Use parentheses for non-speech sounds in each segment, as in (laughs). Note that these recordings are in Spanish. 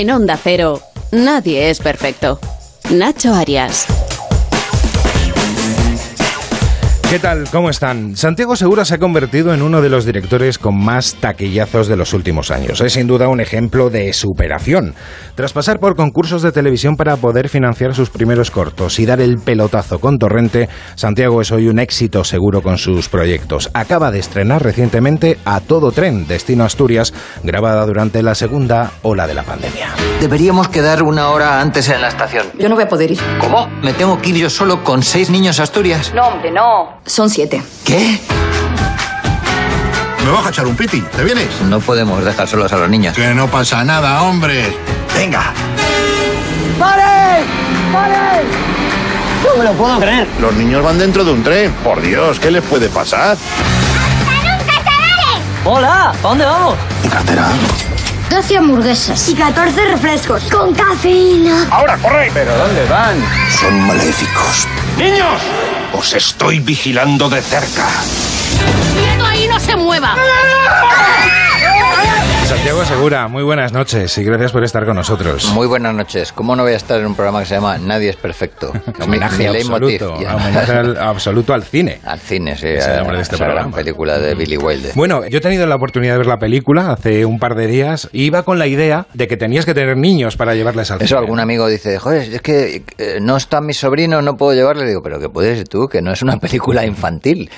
En Onda Cero, nadie es perfecto. Nacho Arias. ¿Qué tal? ¿Cómo están? Santiago Segura se ha convertido en uno de los directores con más taquillazos de los últimos años. Es sin duda un ejemplo de superación. Tras pasar por concursos de televisión para poder financiar sus primeros cortos y dar el pelotazo con Torrente, Santiago es hoy un éxito seguro con sus proyectos. Acaba de estrenar recientemente A Todo Tren, Destino Asturias, grabada durante la segunda ola de la pandemia. Deberíamos quedar una hora antes en la estación. Yo no voy a poder ir. ¿Cómo? ¿Me tengo que ir yo solo con seis niños a Asturias? No, hombre, no. Son siete. ¿Qué? Me vas a echar un piti. ¿Te vienes? No podemos dejar solos a los niños. Que no pasa nada, hombre. Venga. ¡Pare! ¡Pare! No me lo puedo creer. Los niños van dentro de un tren. Por Dios, ¿qué les puede pasar? Hola, ¿a dónde vamos? ¿Mi cartera? 12 hamburguesas y 14 refrescos con cafeína. ¡Ahora, corre! ¿Pero dónde van? Son maléficos. ¡Niños! Os estoy vigilando de cerca. ¡Quieto ahí, no se mueva! (laughs) Santiago Segura, muy buenas noches y gracias por estar con nosotros. Muy buenas noches. ¿Cómo no voy a estar en un programa que se llama Nadie es perfecto? (laughs) Homenaje Mi absoluto, homenaje al- (laughs) absoluto al cine. Al cine, sí. Es el nombre de este programa. película de Billy Wilder. Bueno, yo he tenido la oportunidad de ver la película hace un par de días y iba con la idea de que tenías que tener niños para llevarles al Eso cine. algún amigo dice, joder, es que eh, no están mis sobrinos, no puedo llevarle. Digo, pero que puedes tú, que no es una (laughs) película infantil.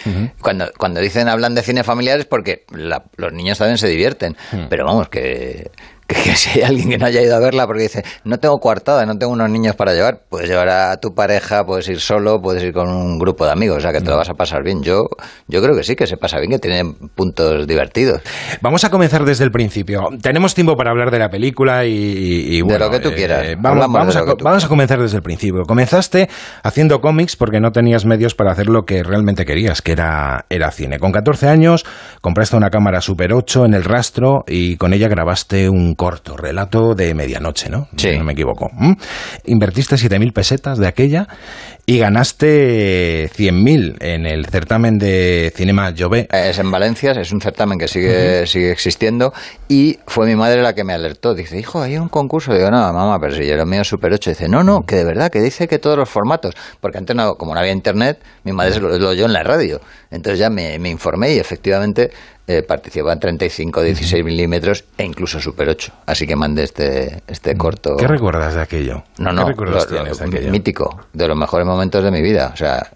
cuando, cuando dicen, hablan de cine familiar es porque la- los niños también se divierten. Pero vamos, que, que, que si hay alguien que no haya ido a verla porque dice, no tengo coartada, no tengo unos niños para llevar, puedes llevar a tu pareja, puedes ir solo, puedes ir con un grupo de amigos, o sea que te lo vas a pasar bien. Yo, yo creo que sí, que se pasa bien, que tienen puntos divertidos. Vamos a comenzar desde el principio. Tenemos tiempo para hablar de la película y, y- y, De bueno, lo que tú quieras. vamos, vamos a, tú vamos a comenzar desde el principio. Comenzaste haciendo cómics porque no tenías medios para hacer lo que realmente querías, que era, era cine. Con 14 años compraste una cámara Super 8 en el rastro y con ella grabaste un corto relato de medianoche, ¿no? Sí. Si no me equivoco. ¿Mm? Invertiste 7.000 pesetas de aquella y ganaste 100.000 en el certamen de Cinema Jove. Es en Valencia, es un certamen que sigue, sigue existiendo y fue mi madre la que me alertó. Dice, hijo, hay un concurso. Digo, no, mamá, pero si yo lo mío es Super 8. Dice, no, no, que de verdad, que dice que todos los formatos. Porque antes, no, como no había internet, mi madre lo, lo oyó en la radio. Entonces ya me, me informé y efectivamente eh, participaba en 35, 16 milímetros e incluso Super 8. Así que mandé este, este corto. ¿Qué recuerdas de aquello? No, ¿Qué no, recuerdos lo- lo- tienes de aquello? mítico, de los mejores momentos de mi vida. O sea,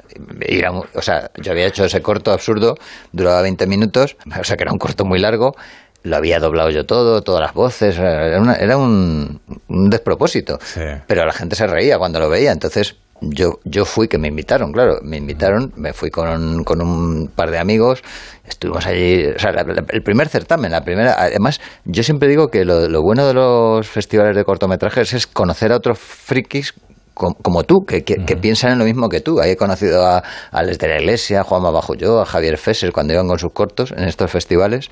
ir a un- o sea, yo había hecho ese corto absurdo, duraba 20 minutos, (laughs) o sea que era un corto muy largo, lo había doblado yo todo, todas las voces, era, una- era un, un despropósito. Sí. Pero la gente se reía cuando lo veía, entonces yo, yo fui que me invitaron, claro, me invitaron, me fui con, con un par de amigos, estuvimos allí, o sea, la- la- el primer certamen, la primera, además, yo siempre digo que lo, lo bueno de los festivales de cortometrajes es conocer a otros frikis com- como tú, que, que- que piensan en lo mismo que tú. Ahí he conocido a, a Alex de la Iglesia, a Juanma yo, a Javier Fesser cuando iban con sus cortos en estos festivales.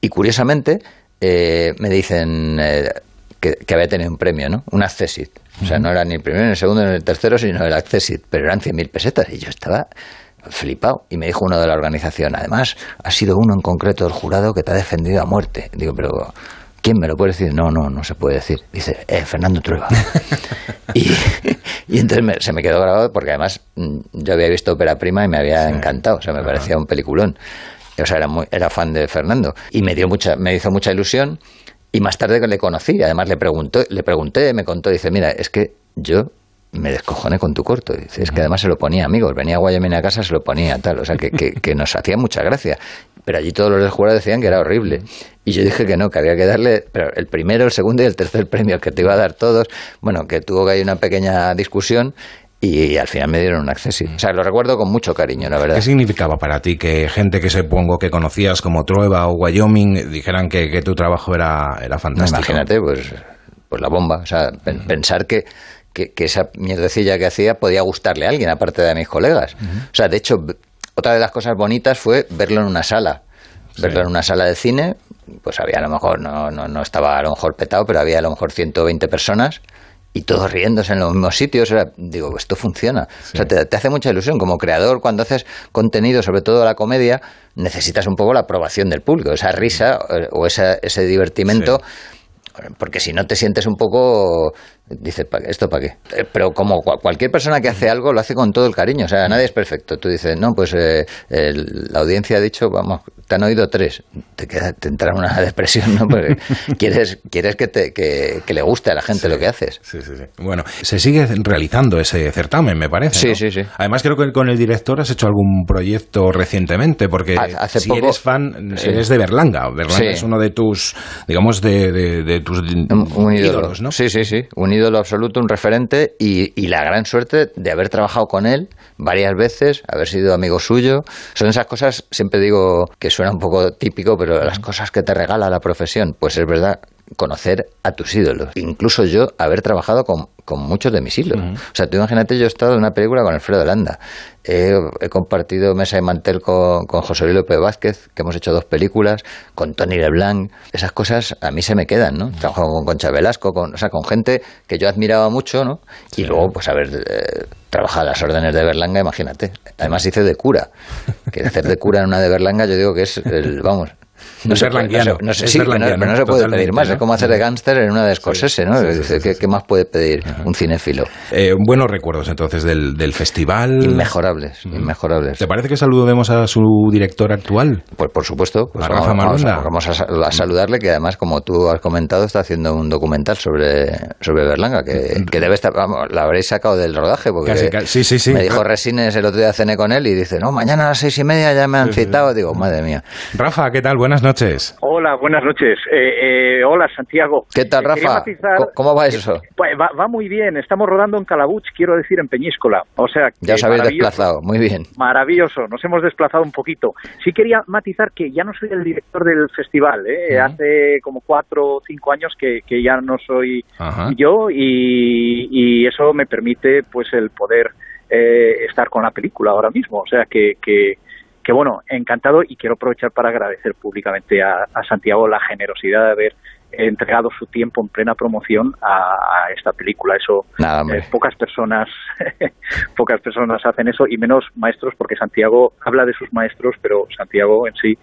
Y curiosamente eh, me dicen eh, que, que había tenido un premio, ¿no? Un Accesit. O sea, no era ni el primero, ni el segundo, ni el tercero, sino el Accesit. Pero eran 100.000 pesetas. Y yo estaba flipado. Y me dijo uno de la organización, además, ha sido uno en concreto del jurado que te ha defendido a muerte. Digo, pero... ¿Quién me lo puede decir? No, no, no se puede decir. Dice, eh, Fernando Trueba. (laughs) y, y entonces me- se me quedó grabado porque además mm, yo había visto Ópera Prima y me había encantado. O sea, me parecía un peliculón. O sea, era, muy, era fan de Fernando. Y me, dio mucha, me hizo mucha ilusión. Y más tarde que le conocí, además le, preguntó, le pregunté, me contó, dice, mira, es que yo me descojoné con tu corto. Dice, es que además se lo ponía amigos, venía a a casa, se lo ponía tal. O sea, que, que, que nos hacía mucha gracia. Pero allí todos los del jurado decían que era horrible. Y yo dije que no, que había que darle pero el primero, el segundo y el tercer premio, que te iba a dar todos. Bueno, que tuvo que hay una pequeña discusión y al final me dieron un acceso. O sea, lo recuerdo con mucho cariño, la verdad. ¿Qué significaba para ti que gente que supongo que conocías como Trueba o Wyoming dijeran que, que tu trabajo era, era fantástico? Imagínate, pues, pues la bomba. O sea, pen- pensar que, que, que esa mierdecilla que hacía podía gustarle a alguien, aparte de a mis colegas. O sea, de hecho, otra de las cosas bonitas fue verlo en una sala. Verlo en una sala de cine, pues había a lo mejor, no, no, no estaba a lo mejor petado, pero había a lo mejor 120 personas y todos riéndose en los mismos sitios. Era, digo, esto funciona. O sea, te, te hace mucha ilusión. Como creador, cuando haces contenido, sobre todo la comedia, necesitas un poco la aprobación del público, esa risa eh, o esa, ese divertimento porque si no te sientes un poco dices esto para qué Eh, pero como cua- cualquier persona que hace algo lo hace con todo el cariño o sea nadie es perfecto tú dices no pues eh, el- la audiencia ha dicho vamos te han oído tres te queda te entra una (laughs) depresión no porque (laughs) quieres quieres que te que, que le guste a la gente lo que haces Sí, sí, sí. Bueno, se sigue realizando ese certamen, me parece. Sí, ¿no? sí, sí. Además, creo que con el director has hecho algún proyecto recientemente, porque Ha- hace si poco- eres fan, Sí. eres de Berlanga. Berlanga Sí. es uno de tus, digamos, de, de- de tus Un, un ídolo, ídolos, ¿no? Sí, sí, sí. Un ídolo absoluto, un referente y, y la gran suerte de haber trabajado con él varias veces, haber sido amigo suyo. Son esas cosas, siempre digo que suena un poco típico, pero las cosas que te regala la profesión, pues es verdad conocer a tus ídolos. Incluso yo haber trabajado con, con muchos de mis ídolos. O sea, tú imagínate, yo he estado en una película con Alfredo Landa. He, he compartido mesa y mantel con, con José Luis López Vázquez, que hemos hecho dos películas, con Tony Leblanc. Esas cosas a mí se me quedan, ¿no? Trabajo con Concha Velasco, con, o sea, con gente que yo admiraba mucho, ¿no? Y luego, pues, haber eh, trabajado a las órdenes de Berlanga, imagínate. Además hice de cura. Que hacer de cura en una de Berlanga, yo digo que es el, vamos... Es se puede- berlanguiano, no es sí, pero no- pero no se puede pedir más. ¿no? Es como hacer de gángster en una de Scorsese, ¿no? sí, Dice, sí, ¿qué, qué más puede pedir un cinéfilo? Eh, buenos recuerdos entonces del, del festival. Inmejorables, inmejorables. ¿Te parece que saludemos a su director actual? Pues por supuesto, pues A Rafa vamos, vamos a, vamos a sa- a saludarle, que además, como tú has comentado, está haciendo un documental sobre, sobre Berlanga, que, que debe estar, vamos, la habréis sacado del rodaje, porque Casi, casi. Sí, sí, sí. me dijo Resines el otro día cené con él y dice, no, mañana a las seis y media ya me han citado. Digo, madre mía. Rafa, ¿qué tal? Buenas noches. Hola, buenas noches. Eh, eh, hola, Santiago. ¿Qué tal, Eh, Rafa? matizar- ¿Cómo- ¿Cómo va eso? Pues va, va muy bien. Estamos rodando en Calabuch, quiero decir, en Peñíscola. O sea, que Ya os habéis maravilloso. desplazado, muy bien. Maravilloso, nos hemos desplazado un poquito. Sí quería matizar que ya no soy el director del festival, ¿eh? hace como cuatro o cinco años que, que ya no soy yo y, y eso me permite pues el poder eh, estar con la película ahora mismo. O sea que, que, que, bueno, encantado y quiero aprovechar para agradecer públicamente a, a Santiago la generosidad de haber entregado su tiempo en plena promoción a, a esta película. Eso Nada, eh, pocas personas (laughs) pocas personas hacen eso y menos maestros porque Santiago habla de sus maestros, pero Santiago en sí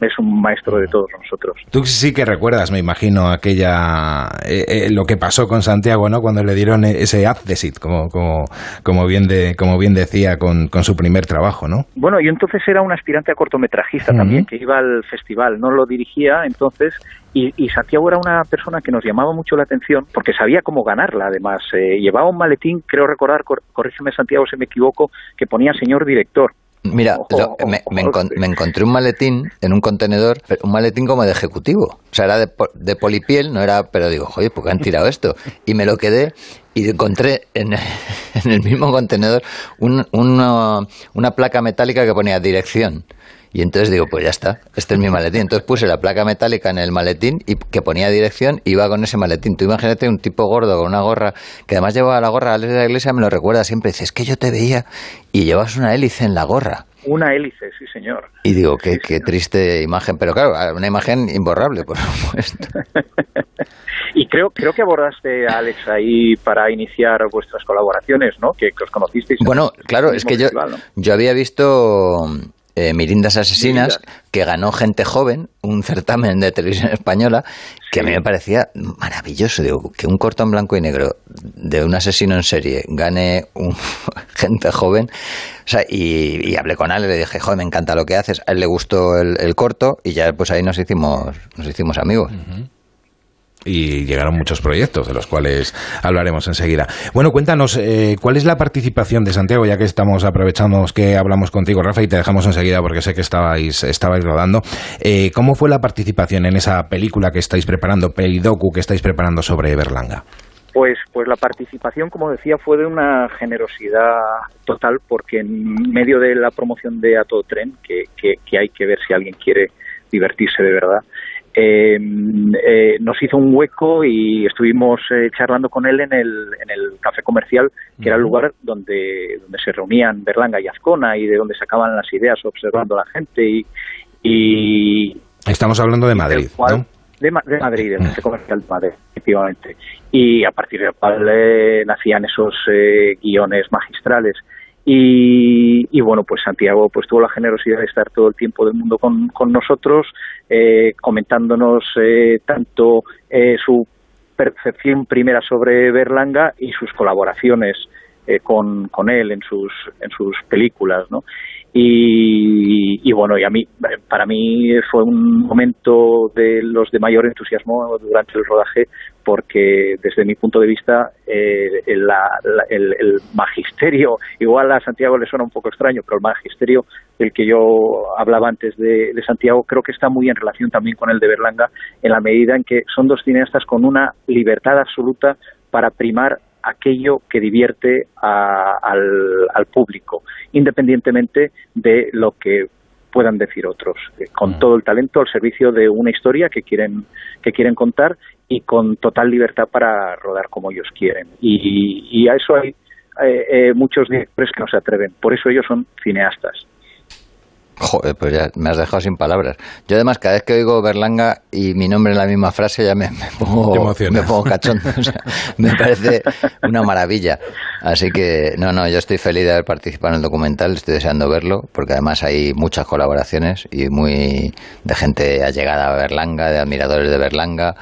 es un maestro de todos nosotros. Tú sí que recuerdas, me imagino, aquella eh, eh, lo que pasó con Santiago, ¿no? Cuando le dieron ese Abdesit, como, como, como bien de, como bien decía con, con su primer trabajo, ¿no? Bueno, yo entonces era un aspirante a cortometrajista también, que iba al festival, no lo dirigía entonces, y, y Santiago era una persona que nos llamaba mucho la atención, porque sabía cómo ganarla, además. Eh, llevaba un maletín, creo recordar, cor- corrígeme Santiago si me equivoco, que ponía señor director. Mira, Ojo, lo- me, ojo, me encon- me encontré un maletín en un contenedor, un maletín como de ejecutivo. O sea, era de, de polipiel, no era, pero digo, joder, ¿por qué han tirado esto? Y me lo quedé y encontré en, (laughs) en el mismo contenedor un- una, una placa metálica que ponía dirección. Y entonces digo, pues ya está, este es mi maletín. Entonces puse la placa metálica en el maletín y que ponía dirección y iba con ese maletín. Tú imagínate un tipo gordo con una gorra, que además llevaba la gorra, Alex de la Iglesia me lo recuerda siempre, dice, es que yo te veía y llevas una hélice en la gorra. Una hélice, sí señor. Y digo, qué, qué triste imagen, pero claro, una imagen imborrable, por supuesto. (laughs) Y creo creo que abordaste a Alex ahí para iniciar vuestras colaboraciones, ¿no? Que, que os conocisteis. en Bueno, claro, es que yo, yo había visto eh, Mirindas Asesinas, Mirindas. que ganó Gente Joven, un certamen de televisión española, que a mí me parecía maravilloso. Digo, que un corto en blanco y negro de un asesino en serie gane un (laughs) Gente Joven. O sea, y, y hablé con él y le dije, joder, me encanta lo que haces. A él le gustó el, el corto y ya pues ahí nos hicimos, nos hicimos amigos. Y llegaron muchos proyectos, de los cuales hablaremos enseguida. Bueno, cuéntanos, eh, ¿cuál es la participación de Santiago, ya que estamos aprovechando que hablamos contigo, Rafa, y te dejamos enseguida porque sé que estabais, estabais rodando. Eh, ¿Cómo fue la participación en esa película que estáis preparando, pelidocu que estáis preparando sobre Berlanga? Pues, pues la participación, como decía, fue de una generosidad total, porque en medio de la promoción de A Todo Tren, que, que, que hay que ver si alguien quiere divertirse de verdad, eh, eh, nos hizo un hueco y estuvimos eh, charlando con él en el, en el café comercial, que era el lugar donde, donde se reunían Berlanga y Azcona y de donde sacaban las ideas observando a la gente y, y, Estamos hablando de Madrid, cual- ¿no? De, Ma- de Madrid, del Centro Comercial de Madrid, efectivamente. Y a partir del cual eh, nacían esos eh, guiones magistrales. Y, y, bueno, pues Santiago pues tuvo la generosidad de estar todo el tiempo del mundo con, nosotros, eh, comentándonos eh, tanto eh, su percepción primera sobre Berlanga y sus colaboraciones eh, con, con él en sus, en sus películas, ¿no? Y, y, bueno, y a mí, para mí fue un momento de los de mayor entusiasmo durante el rodaje porque desde mi punto de vista eh, el, la, el, el, magisterio, igual a Santiago le suena un poco extraño, pero el magisterio del que yo hablaba antes de, de Santiago creo que está muy en relación también con el de Berlanga en la medida en que son dos cineastas con una libertad absoluta para primar aquello que divierte a, al, al, público, independientemente de lo que puedan decir otros, eh, con mm. todo el talento al servicio de una historia que quieren que quieren contar y con total libertad para rodar como ellos quieren. Y, y a eso hay eh, eh, muchos directores que no se atreven. Por eso ellos son cineastas. Joder, pues ya me has dejado sin palabras. Yo además cada vez que oigo Berlanga y mi nombre en la misma frase ya me, me pongo, me pongo cachondo. (laughs) O sea, me parece una maravilla. Así que no, no, yo estoy feliz de haber participado en el documental, estoy deseando verlo, porque además hay muchas colaboraciones y muy de gente allegada a Berlanga, de admiradores de Berlanga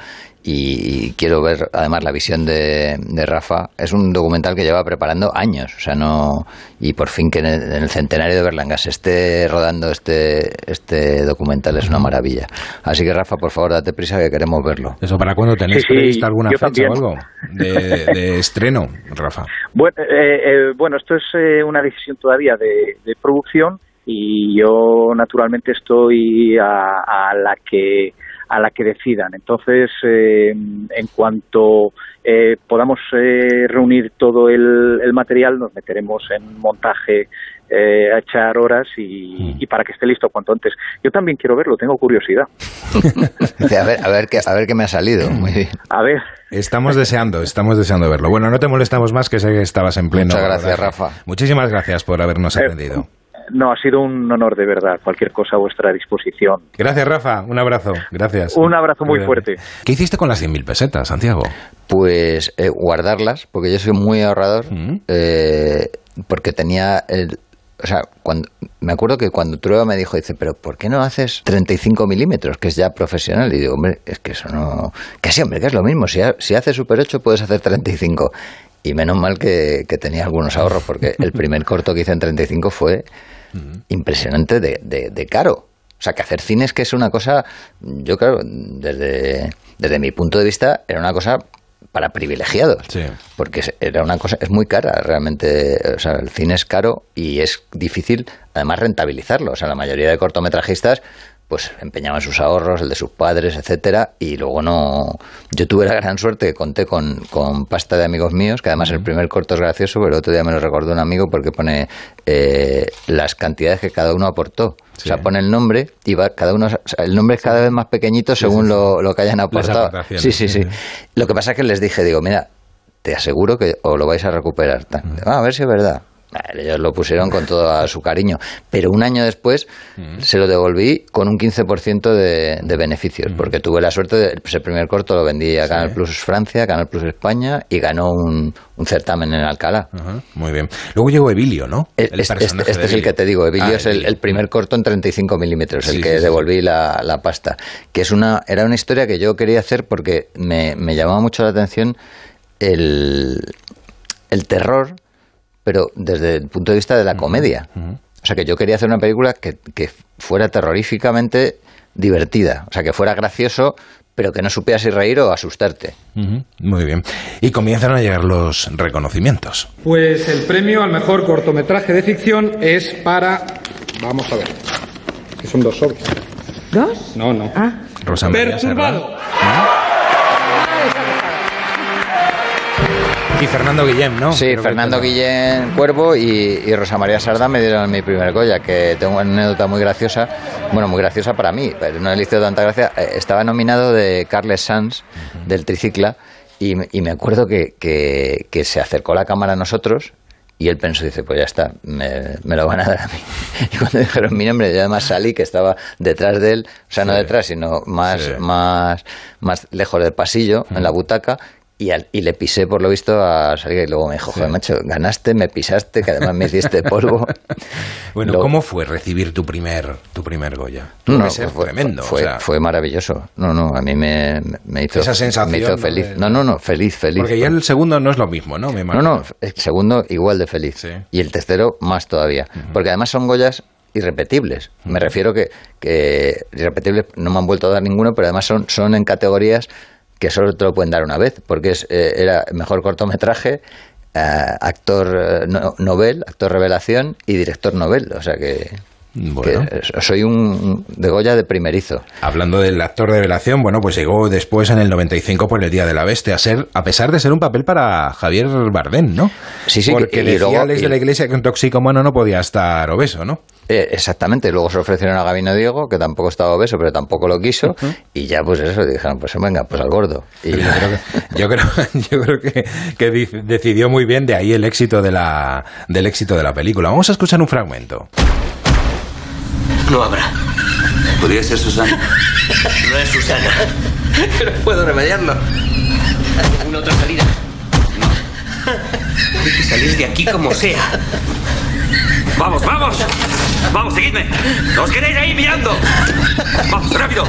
y quiero ver además la visión de, de, Rafa. Es un documental que lleva preparando años, o sea, no y por fin que en el, en el centenario de Berlanga se esté rodando este este documental es una maravilla. Así que Rafa, por favor, date prisa que queremos verlo. Eso para cuándo tenéis Sí, sí, prevista alguna fecha también. o algo de, de estreno, Rafa. Bueno, eh, eh, bueno esto es eh, una decisión todavía de, de, producción y yo naturalmente estoy a, a la que a la que decidan. Entonces, eh, en cuanto eh, podamos eh, reunir todo el, el, material, nos meteremos en montaje eh, a echar horas y, y, para que esté listo cuanto antes. Yo también quiero verlo, tengo curiosidad. (laughs) a ver, a ver qué, a ver qué me ha salido. Muy bien. A ver. Estamos deseando, estamos deseando verlo. Bueno, no te molestamos más que sé que estabas en pleno. Muchas gracias, Rafa. Muchísimas gracias por habernos atendido. No, ha sido un honor de verdad. Cualquier cosa a vuestra disposición. Gracias, Rafa. Un abrazo. Gracias. Un abrazo muy, muy fuerte. ¿Qué hiciste con las 100.000 pesetas, Santiago? Pues eh, guardarlas, porque yo soy muy ahorrador, mm eh, porque tenía el, o sea, cuando, me acuerdo que cuando Trueba me dijo, dice, pero ¿por qué no haces 35 milímetros, que es ya profesional? Y digo, hombre, es que eso no... Que sí, hombre, que es lo mismo. Si, si haces Super 8 puedes hacer 35. Y menos mal que, que tenía algunos ahorros, porque el primer corto que hice en 35 fue impresionante de, de, de, caro. O sea, que hacer cine es que es una cosa, yo creo, desde, desde mi punto de vista, era una cosa para privilegiados. Sí. Porque era una cosa, es muy cara realmente. O sea, el cine es caro y es difícil, además, rentabilizarlo. O sea, la mayoría de cortometrajistas pues empeñaban sus ahorros, el de sus padres, etcétera, y luego no. Yo tuve la gran suerte que conté con, con pasta de amigos míos, que además el primer corto es gracioso, pero el otro día me lo recordó un amigo porque pone eh, las cantidades que cada uno aportó. Sí. O sea, pone el nombre y va cada uno. O sea, el nombre es cada vez más pequeñito según sí, lo, lo, que hayan aportado. Sí, sí, sí. Lo que pasa es que les dije, digo, mira, te aseguro que os lo vais a recuperar. Ah, a ver si es verdad. Ellos lo pusieron con todo su cariño. Pero un año después mm. se lo devolví con un 15% de, de beneficios, mm. porque tuve la suerte de ese primer corto lo vendí a sí. Canal Plus Francia, Canal Plus España y ganó un, un certamen en Alcalá. Uh -huh. Muy bien. Luego llegó Evilio, ¿no? El este, este, este es el que te digo. Evilio ah, es el, el, primer corto en 35 milímetros, sí, el que sí, devolví la, la, pasta. Que es una, era una historia que yo quería hacer porque me, me llamaba mucho la atención el, el terror pero desde el punto de vista de la comedia. Uh -huh. O sea, que yo quería hacer una película que, que, fuera terroríficamente divertida, o sea, que fuera gracioso, pero que no supiera si reír o asustarte. Uh -huh. Muy bien. Y comienzan a llegar los reconocimientos. Pues el premio al mejor cortometraje de ficción es para... Vamos a ver. Que son dos sobres. ¿Dos? No, no. Ah. Rosa María Perturbado. Serra. Y Fernando Guillén, ¿no? Sí, Creo Fernando que... Guillén Cuervo y, y, Rosa María Sardá me dieron mi primer Goya, que tengo una anécdota muy graciosa, bueno, muy graciosa para mí, pero no le hizo tanta gracia. Eh, Estaba nominado de Carles Sanz, uh -huh. del Tricicla, y, y, me acuerdo que, que, que se acercó la cámara a nosotros y él pensó, dice, pues ya está, me, me, lo van a dar a mí. (laughs) Y cuando dijeron mi nombre, yo además salí, que estaba detrás de él, o sea, no detrás, sino más, sí. más, más lejos del pasillo, en la butaca, y, al- y le pisé por lo visto a salir y luego me dijo, joder, macho, ganaste, me pisaste, que además me hiciste polvo. (laughs) Bueno, Lo- ¿cómo fue recibir tu primer, tu primer Goya? No, ser fue, tremendo. Fue, o sea, fue maravilloso. No, no, a mí me, me hizo, Esa sensación, me hizo ¿no? feliz. de- No, no, no, feliz, feliz. porque ya el segundo no es lo mismo, ¿no? Me No, no, el segundo igual de feliz. Sí. Y el tercero más todavía. Porque además son Goyas irrepetibles. Me refiero que, que irrepetibles no me han vuelto a dar ninguno, pero además son, son en categorías que solo te lo pueden dar una vez, porque es, eh, era mejor cortometraje, eh, actor eh, no- novel, actor revelación y director novel. O sea que, Bueno. que, soy un de Goya de primerizo. Hablando del actor de revelación, bueno, pues llegó después en el 95 por el Día de la Bestia, a ser, a pesar de ser un papel para Javier Bardem, ¿no? Sí, sí, Porque y decía luego- Alex de la Iglesia que un toxicomano no podía estar obeso, ¿no? Eh, exactamente, luego se ofrecieron a Gabino Diego, que tampoco estaba obeso, pero tampoco lo quiso, y ya pues eso, dijeron, pues venga, pues al gordo. Y Yo creo que, yo creo, (laughs) yo creo que, que di- decidió muy bien de ahí el éxito de la, del éxito de la película. Vamos a escuchar un fragmento. No habrá. Podría ser Susana. No es Susana. (laughs) Pero puedo remediarlo. ¿Hay alguna otra salida? No. Hay que salir de aquí como sea. ¡Vamos, vamos! ¡Vamos, seguidme! ¡Os queréis ahí mirando! ¡Vamos, rápido!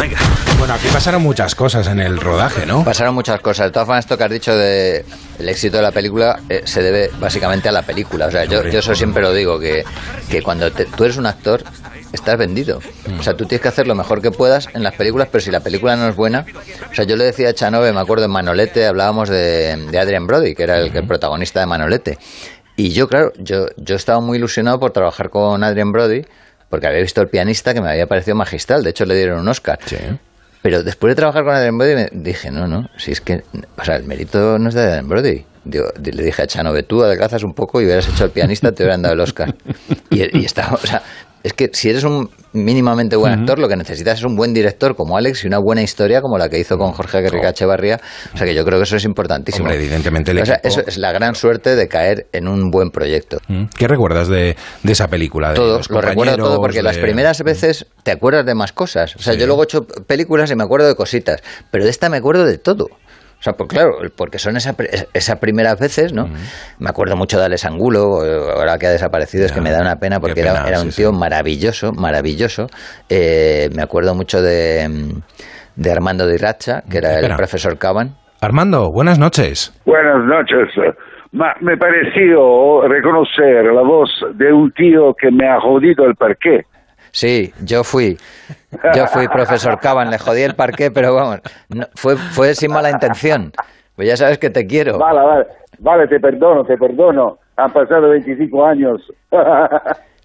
Venga. Bueno, aquí pasaron muchas cosas en el rodaje, ¿no? pasaron muchas cosas. De todas formas, esto que has dicho de el éxito de la película eh, se debe básicamente a la película. O sea, yo, yo eso siempre lo digo, que, que cuando te- tú eres un actor, estás vendido. O sea, tú tienes que hacer lo mejor que puedas en las películas, pero si la película no es buena... O sea, yo le decía a Chanove, me acuerdo en Manolete, hablábamos de, de Adrian Brody, que era el, el protagonista de Manolete. Y yo, claro, yo, yo estaba muy ilusionado por trabajar con Adrian Brody, porque había visto el pianista que me había parecido magistral. De hecho, le dieron un Oscar. Pero después de trabajar con Adrian Brody me dije, no, no, si es que, o sea, el mérito no es de Adrian Brody. Digo, le dije a Chano, ve tú adelgazas un poco y hubieras hecho el pianista, te hubieran dado el Oscar. (laughs) Y, y estaba, o sea, es que si eres un mínimamente buen actor, lo que necesitas es un buen director como Alex y una buena historia como la que hizo con Jorge Aguirre Echevarría. O sea, que yo creo que eso es importantísimo. Hombre, evidentemente el O sea, eso es la gran suerte de caer en un buen proyecto. Mm. ¿Qué recuerdas de, de esa película? De Todo, los lo recuerdo todo porque las primeras veces te acuerdas de más cosas. O sea, Sí. yo luego he hecho películas y me acuerdo de cositas, pero de esta me acuerdo de todo. Sea, pues claro, porque son esa, esas primeras veces, ¿no? Me acuerdo mucho de Alex Angulo, eh, ahora que ha desaparecido, es que me da una pena porque era, un sí. tío maravilloso, maravilloso. Eh, me acuerdo mucho de, de Armando de Iracha, que era Espera. el profesor Caban. Armando, buenas noches. Buenas noches. Ma me pareció reconocer la voz de un tío que me ha jodido el parqué. Sí, yo fui. Yo fui profesor Caban, le jodí el parqué, pero vamos, no- fue, fue sin mala intención. Pues ya sabes que te quiero. Vale, vale, vale, te perdono, te perdono. Han pasado 25 años. (laughs)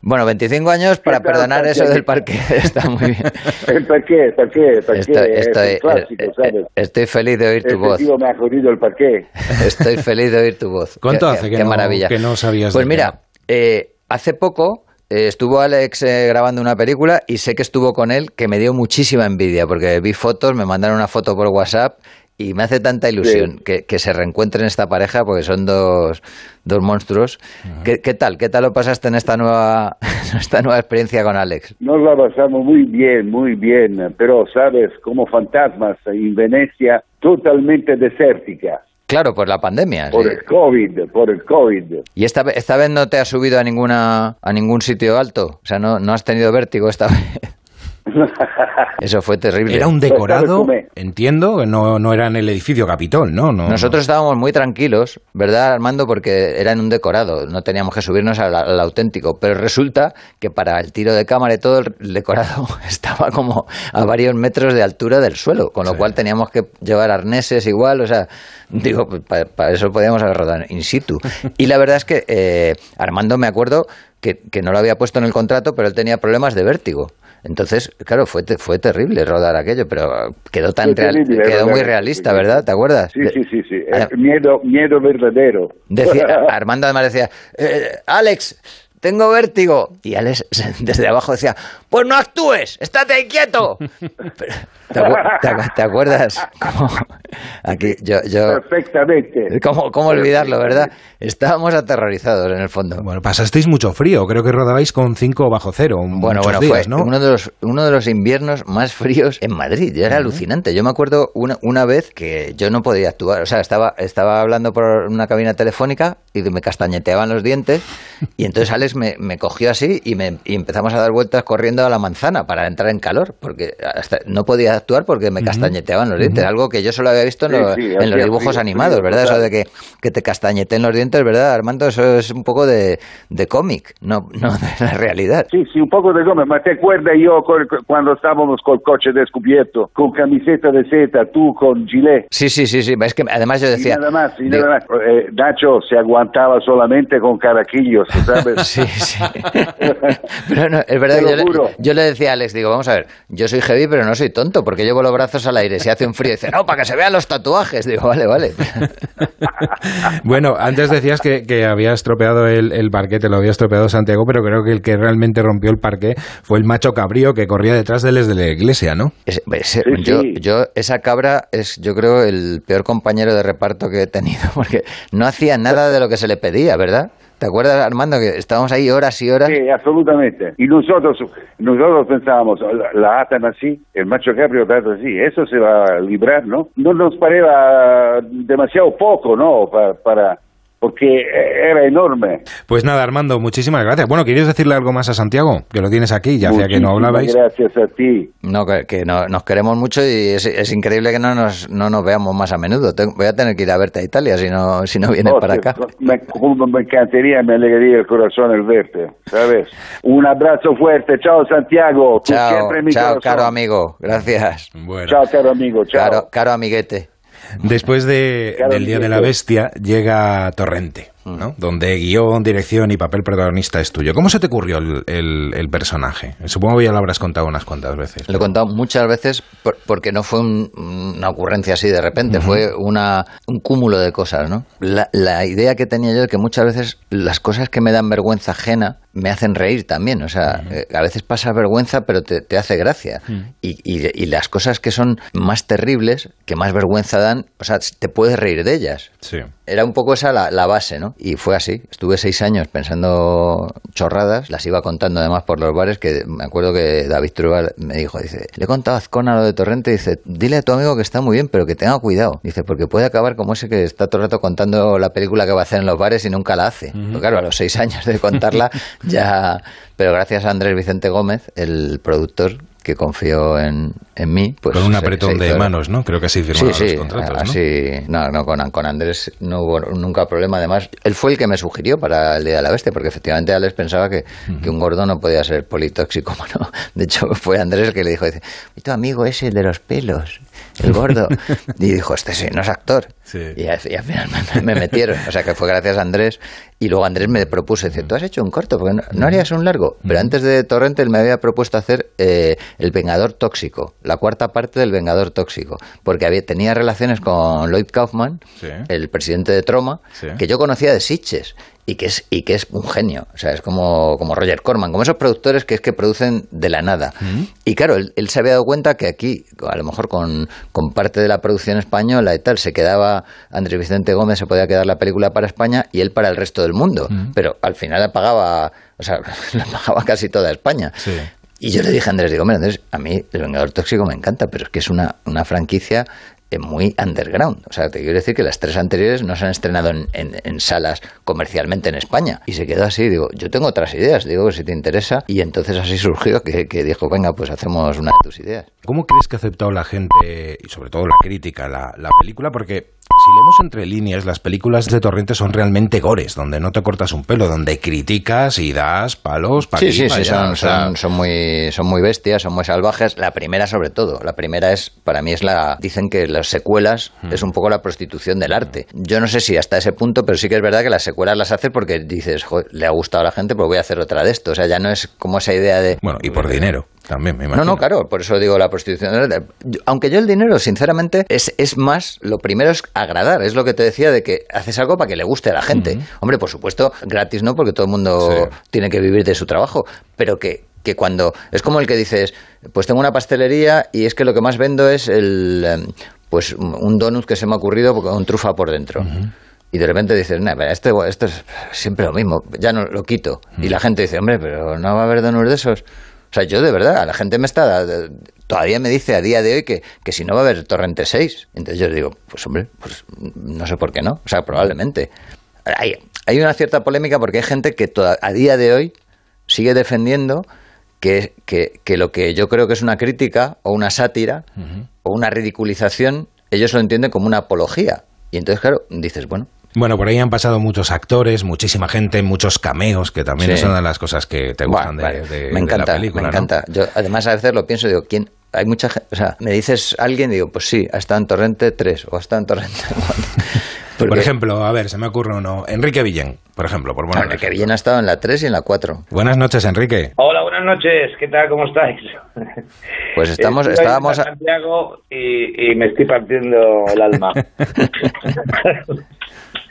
Bueno, 25 años para ¿Qué tal, perdonar eso parqué? del (laughs) parque. Está muy bien. el parqué, el parqué, el parqué. Estoy, es estoy- un clásico, eh, ¿sabes? eh, estoy feliz de oír tu Este voz. tío me ha jodido el parqué. (laughs) Estoy feliz de oír tu voz. ¿Cuánto Qué- hace qué- que qué no- maravilla. que no sabías Pues de mira, eh, hace poco eh, estuvo Alex eh, grabando una película y sé que estuvo con él, que me dio muchísima envidia, porque vi fotos, me mandaron una foto por WhatsApp y me hace tanta ilusión que, que se reencuentren esta pareja, porque son dos, dos monstruos. ¿Qué, qué tal? ¿Qué tal lo pasaste en esta nueva, (laughs) esta nueva experiencia con Alex? Nos la pasamos muy bien, muy bien, pero sabes, como fantasmas en Venecia, totalmente desértica. Claro, por la pandemia. Por sí. el COVID, por el COVID. ¿Y esta, esta vez no te has subido a ninguna a ningún sitio alto? O sea, no, no has tenido vértigo esta (laughs) vez. Eso fue terrible. Era un decorado, comer. entiendo, no, no era en el edificio Capitol, ¿no? no Nosotros estábamos muy tranquilos, ¿verdad, Armando? Porque era en un decorado, no teníamos que subirnos al, al auténtico. Pero resulta que para el tiro de cámara y todo, el decorado (laughs) estaba como a varios metros de altura del suelo, con lo cual teníamos que llevar arneses igual, o sea, digo, para eso podíamos haber rodado in situ. Y la verdad es que eh, Armando, me acuerdo que, que no lo había puesto en el contrato, pero él tenía problemas de vértigo. Entonces, claro, fue, te- fue terrible rodar aquello, pero quedó tan real, quedó muy realista. ¿verdad? ¿Te acuerdas? Sí, sí, sí, sí. Eh, miedo, miedo verdadero. Decía, (laughs) Armando además decía, "Eh, Alex, tengo vértigo. Y Alex (laughs) desde abajo decía, pues no actúes, estate ahí quieto. (laughs) ¿te, acuerdas? (laughs) aquí, yo, Perfectamente. ¿cómo, ¿Cómo olvidarlo, verdad? Estábamos aterrorizados en el fondo. Bueno, pasasteis mucho frío, creo que rodabais con 5 bajo cero. Bueno, bueno, fue uno, de los, uno de los inviernos más fríos en Madrid. Era alucinante. Yo me acuerdo una, una vez que yo no podía actuar, o sea, estaba, estaba hablando por una cabina telefónica y me castañeteaban los dientes y entonces Alex me, me cogió así y, me, y empezamos a dar vueltas corriendo a la manzana para entrar en calor, porque hasta no podía actuar porque me castañeteaban los dientes, algo que yo solo había visto en, los dibujos animados, ¿verdad? Eso de que, que te castañeten los dientes, ¿verdad, Armando? Eso es un poco de, de cómic, no, no de la realidad. Sí, sí, un poco de cómic. ¿Me te acuerdas yo cuando estábamos con el coche descubierto, con camiseta de seta, tú con gilet? Sí, sí, sí, sí. Es que además yo decía... Y nada más, y nada más. Eh, Nacho se aguantaba solamente con caraquillos, ¿sabes? (laughs) sí, (laughs) sí. pero no, es verdad que yo le, yo le, decía a Alex, digo, vamos a ver, yo soy heavy, pero no soy tonto, porque llevo los brazos al aire, si hace un frío, dice, no, para que se vean los tatuajes. Digo, vale, vale. (laughs) bueno, antes decías que, que había estropeado el, el parque, te lo había estropeado Santiago, pero creo que el que realmente rompió el parque fue el macho cabrío que corría detrás de él desde la iglesia, ¿no? yo, yo, esa cabra es, yo creo, el peor compañero de reparto que he tenido, (laughs) porque no hacía nada de lo que se le pedía, ¿verdad? ¿Te acuerdas, Armando, que estábamos ahí horas y horas? Sí, absolutamente. Y nosotros, nosotros pensábamos, la, atan así, el macho cabrio está así, eso se va a librar, ¿no? No nos parecía demasiado poco, ¿no? para porque era enorme. Pues nada, Armando, muchísimas gracias. Bueno, ¿quieres decirle algo más a Santiago? Que lo tienes aquí, ya hacía que no hablabais. Gracias a ti. No, que, nos queremos mucho y es, increíble que no nos, no nos veamos más a menudo. voy a tener que ir a verte a Italia si no, si no vienes para acá. Me, me encantaría, me alegraría el corazón el verte, ¿sabes? Un abrazo fuerte. Chao, Santiago. Chao, chao caro amigo. Gracias. Chao, caro amigo. Chao. Caro, caro amiguete. Después de, del Día de la Bestia llega Torrente. ¿no? Donde guion, dirección y papel protagonista es tuyo. ¿Cómo se te ocurrió el, personaje? Supongo que ya lo habrás contado unas cuantas veces. Lo he contado muchas veces porque no fue una ocurrencia así de repente, fue una, un cúmulo de cosas, ¿no? La, idea que tenía yo es que muchas veces las cosas que me dan vergüenza ajena me hacen reír también. O sea, eh, a veces pasa vergüenza, pero te, hace gracia. y, y, las cosas que son más terribles, que más vergüenza dan, o sea, te puedes reír de ellas. Sí. Era un poco esa la, base, ¿no? Y fue así. Estuve seis años pensando chorradas, las iba contando además por los bares, que me acuerdo que David Trubal me dijo, dice, le he contado a Azcona lo de Torrente, dice, dile a tu amigo que está muy bien, pero que tenga cuidado. Dice, porque puede acabar como ese que está todo el rato contando la película que va a hacer en los bares y nunca la hace. claro, a los seis años de contarla (laughs) ya... Pero gracias a Andrés Vicente Gómez, el productor, que confió en, en mí. Pues con un apretón de manos, ¿no? Creo que así firmaron los contratos, así, ¿no? no, con, con, Andrés no hubo nunca problema. Además, él fue el que me sugirió para el Día de la Bestia, porque efectivamente Alex pensaba que, que un gordo no podía ser politóxico. (laughs) ¿no? De hecho, fue Andrés el que le dijo, dice, mi tu amigo es el de los pelos, el gordo. (laughs) y dijo, este sí, no es actor. Y, al, final me, metieron. O sea, que fue gracias a Andrés. Y luego Andrés me propuso, dice, tú has hecho un corto, porque no, harías un largo. Pero antes de Torrente, él me había propuesto hacer... Eh, el Vengador Tóxico, la cuarta parte del Vengador Tóxico, porque había, tenía relaciones con Lloyd Kaufman, el presidente de Troma, que yo conocía de Sitches y que es y que es un genio, o sea, es como, como Roger Corman, como esos productores que es que producen de la nada. Y claro, él, se había dado cuenta que aquí, a lo mejor con, con, parte de la producción española y tal, se quedaba Andrés Vicente Gómez, se podía quedar la película para España y él para el resto del mundo, pero al final la pagaba, o sea, (laughs) la pagaba casi toda España. Y yo le dije a Andrés, digo, mira, Andrés, a mí El Vengador Tóxico me encanta, pero es que es una, una franquicia muy underground. O sea, te quiero decir que las tres anteriores no se han estrenado en, en, salas comercialmente en España. Y se quedó así, digo, yo tengo otras ideas, digo, si te interesa. Y entonces así surgió que, que dijo, venga, pues hacemos una de tus ideas. ¿Cómo crees que ha aceptado la gente, y sobre todo la crítica, la película? Porque si leemos entre líneas, las películas de Torrente son realmente gores, donde no te cortas un pelo, donde criticas y das palos para Sí, sí, sí, son, son, muy, son muy bestias, son muy salvajes. La primera, sobre todo. La primera es, para mí, es la. Dicen que las secuelas hmm. es un poco la prostitución del arte. Yo no sé si hasta ese punto, pero sí que es verdad que las secuelas las hace porque dices, le ha gustado a la gente, pues voy a hacer otra de esto. O sea, ya no es como esa idea de. Bueno, y por dinero. También, me No, imagino. no, claro, por eso digo la prostitución. Aunque yo el dinero, sinceramente, es, es más, lo primero es agradar, es lo que te decía de que haces algo para que le guste a la gente. Hombre, por supuesto, gratis no, porque todo el mundo tiene que vivir de su trabajo, pero que, que cuando, es como el que dices, pues tengo una pastelería y es que lo que más vendo es el, em, pues un donut que se me ha ocurrido con trufa por dentro. Y de repente dices, "Nah, pero esto, esto es siempre lo mismo, ya no lo quito. Y la gente dice, hombre, pero no va a haber donuts de esos. O sea, yo de verdad, la gente me está. Todavía me dice a día de hoy que, que si no va a haber Torrente 6. Entonces yo digo, pues hombre, pues no sé por qué no. O sea, probablemente. Hay, hay una cierta polémica porque hay gente que toda- a día de hoy sigue defendiendo que, que, que lo que yo creo que es una crítica o una sátira o una ridiculización, ellos lo entienden como una apología. Y entonces, claro, dices, bueno, Bueno, por ahí han pasado muchos actores, muchísima gente, muchos cameos, que también Sí. es una de las cosas que te gustan de- Vale, de, me de encanta, la película. me ¿no? encanta. Yo además a veces lo pienso, digo, ¿quién? Hay mucha gente, o sea, me dices alguien, digo, pues sí, ha estado en Torrente 3 o ha estado en Torrente (laughs) 4. Por ejemplo, a ver, se me ocurre uno. Enrique Villén, por ejemplo. Por poner un que Villén ha estado en la 3 y en la 4. Buenas noches, Enrique. Hola, buenas noches. ¿Qué tal? ¿Cómo estáis? (laughs) Pues estamos, Estoy estábamos... en Santiago y, y me estoy partiendo el alma. (laughs)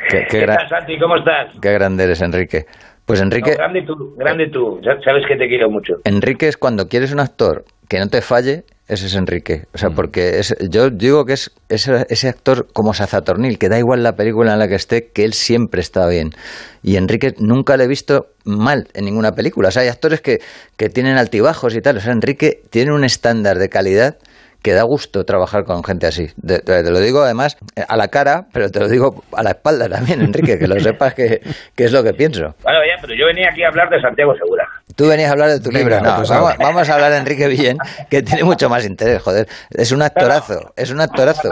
Qué, qué ¿Qué gra- tal, Santi? ¿Cómo estás? qué grande eres, Enrique. Pues Enrique, No, grande tú, grande tú. Ya Sabes que te quiero mucho. Enrique es cuando quieres un actor que no te falle, ese es Enrique. O Mm. sea, porque es, yo digo que es ese, ese actor como Sazatornil, que da igual la película en la que esté, que él siempre está bien. Y Enrique nunca le he visto mal en ninguna película. O sea, hay actores que, que tienen altibajos y tal. O sea, Enrique tiene un estándar de calidad que da gusto trabajar con gente así. Te, te lo digo además eh, a la cara, pero te lo digo a la espalda también, (laughs) Enrique, que lo sepas que, que es lo que pienso. Bueno, ya, pero yo venía aquí a hablar de Santiago Segura. Tú venías a hablar de tu libro. No, pues vamos, a hablar de Enrique Villén, que tiene mucho más interés, joder. Es un actorazo, es un actorazo.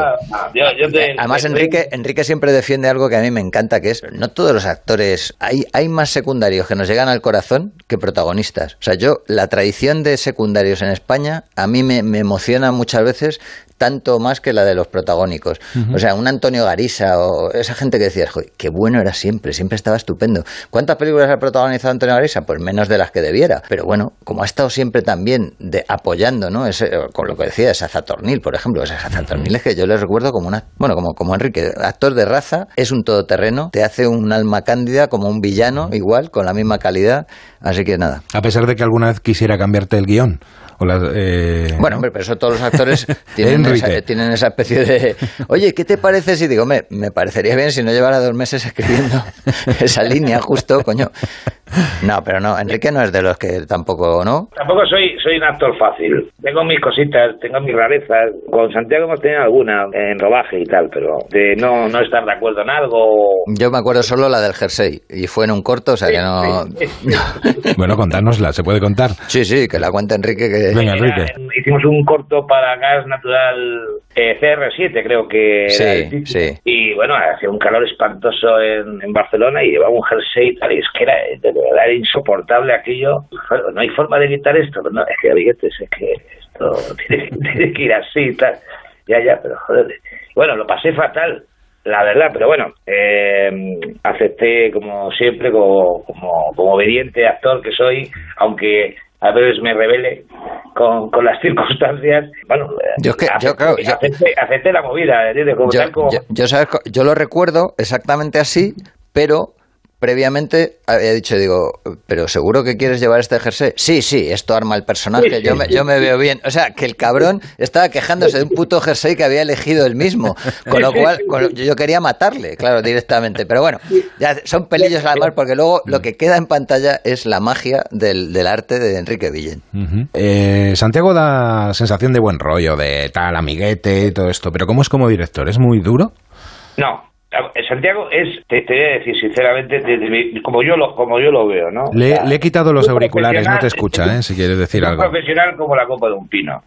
Yo, yo te- Además, te- Enrique, Enrique siempre defiende algo que a mí me encanta, que es, no todos los actores, hay, hay más secundarios que nos llegan al corazón que protagonistas. O sea, yo, la tradición de secundarios en España, a mí me, me emociona muchas veces tanto más que la de los protagónicos. O sea, un Antonio Garisa o esa gente que decías, joder, qué bueno era siempre, siempre estaba estupendo. ¿Cuántas películas ha protagonizado Antonio Garisa? Pues menos de las que debiera. Pero bueno, como ha estado siempre también de, apoyando, ¿no? Ese, con lo que decía, esa Zatornil, por ejemplo. Esa Zatornil es que yo le recuerdo como una, bueno, como, como Enrique, actor de raza, es un todoterreno, te hace un alma cándida como un villano, igual, con la misma calidad. Así que nada. A pesar de que alguna vez quisiera cambiarte el guion. O la, eh, Bueno, hombre, pero eso todos los actores (laughs) tienen esa, tienen esa especie de... Oye, ¿qué te parece si digo, me, me parecería bien si no llevara dos meses escribiendo (laughs) esa línea justo, coño? No, pero no, Enrique no es de los que tampoco, ¿no? Tampoco soy, soy un actor fácil. Tengo mis cositas, tengo mis rarezas. Con Santiago hemos tenido alguna en rodaje y tal, pero de no, no estar de acuerdo en algo. Yo me acuerdo solo la del jersey y fue en un corto, o sea que no... (laughs) Bueno, contárnosla, ¿se puede contar? Sí, sí, que la cuenta Enrique que... Venga, Enrique. Hicimos un corto para gas natural eh, CR7, creo que era Sí, sí. Y bueno, hacía un calor espantoso en, en Barcelona y llevaba un jersey y tal. Y es que era, de verdad, era insoportable aquello. No hay forma de evitar esto. No, es que, amiguetes, es que esto (laughs) tiene, tiene que ir así y tal. Ya, ya, pero joder. Bueno, lo pasé fatal, la verdad, pero bueno, eh, acepté como siempre, como, como, como obediente actor que soy, aunque a veces me revele con, con las (laughs) circunstancias. Bueno, eh, Yo es que- yo, acepté, claro, yo- acepté, acepté la movida, ¿entiendes? Como Yo, tal como- yo- yo, ¿sabes yo lo recuerdo exactamente así, pero previamente había dicho, digo, pero seguro que quieres llevar este jersey. Sí, sí, esto arma el personaje, yo, me, yo me veo bien. O sea, que el cabrón estaba quejándose de un puto jersey que había elegido él mismo, con lo cual sí. con lo- yo quería matarle, claro, directamente. Pero bueno, ya son pelillos además, porque luego lo que queda en pantalla es la magia del, del arte de Enrique Villén. Eh, Santiago da sensación de buen rollo, de tal, amiguete y todo esto, pero ¿cómo es como director? ¿Es muy duro? No, Santiago es, te, te voy a decir sinceramente, desde mi- como yo lo como yo lo veo, ¿no? Le, O sea, le he quitado los un auriculares, no te escucha, ¿eh? si quieres decir un algo. profesional como la copa de un pino.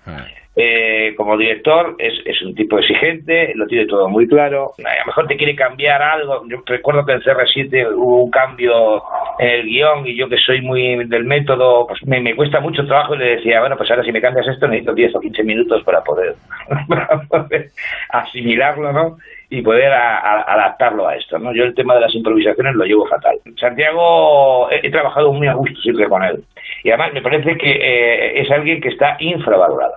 Eh, como director es, es un tipo exigente, lo tiene todo muy claro. A lo mejor te quiere cambiar algo. Yo recuerdo que en CR7 hubo un cambio en el guion y yo que soy muy del método, pues me, me cuesta mucho trabajo y le decía, bueno, pues ahora si me cambias esto necesito 10 o 15 minutos para poder, (laughs) para poder asimilarlo, ¿no? Y poder a- a- adaptarlo a esto. ¿no? Yo el tema de las improvisaciones lo llevo fatal. Santiago, he, he trabajado muy a gusto siempre con él. Y además me parece que eh, es alguien que está infravalorado.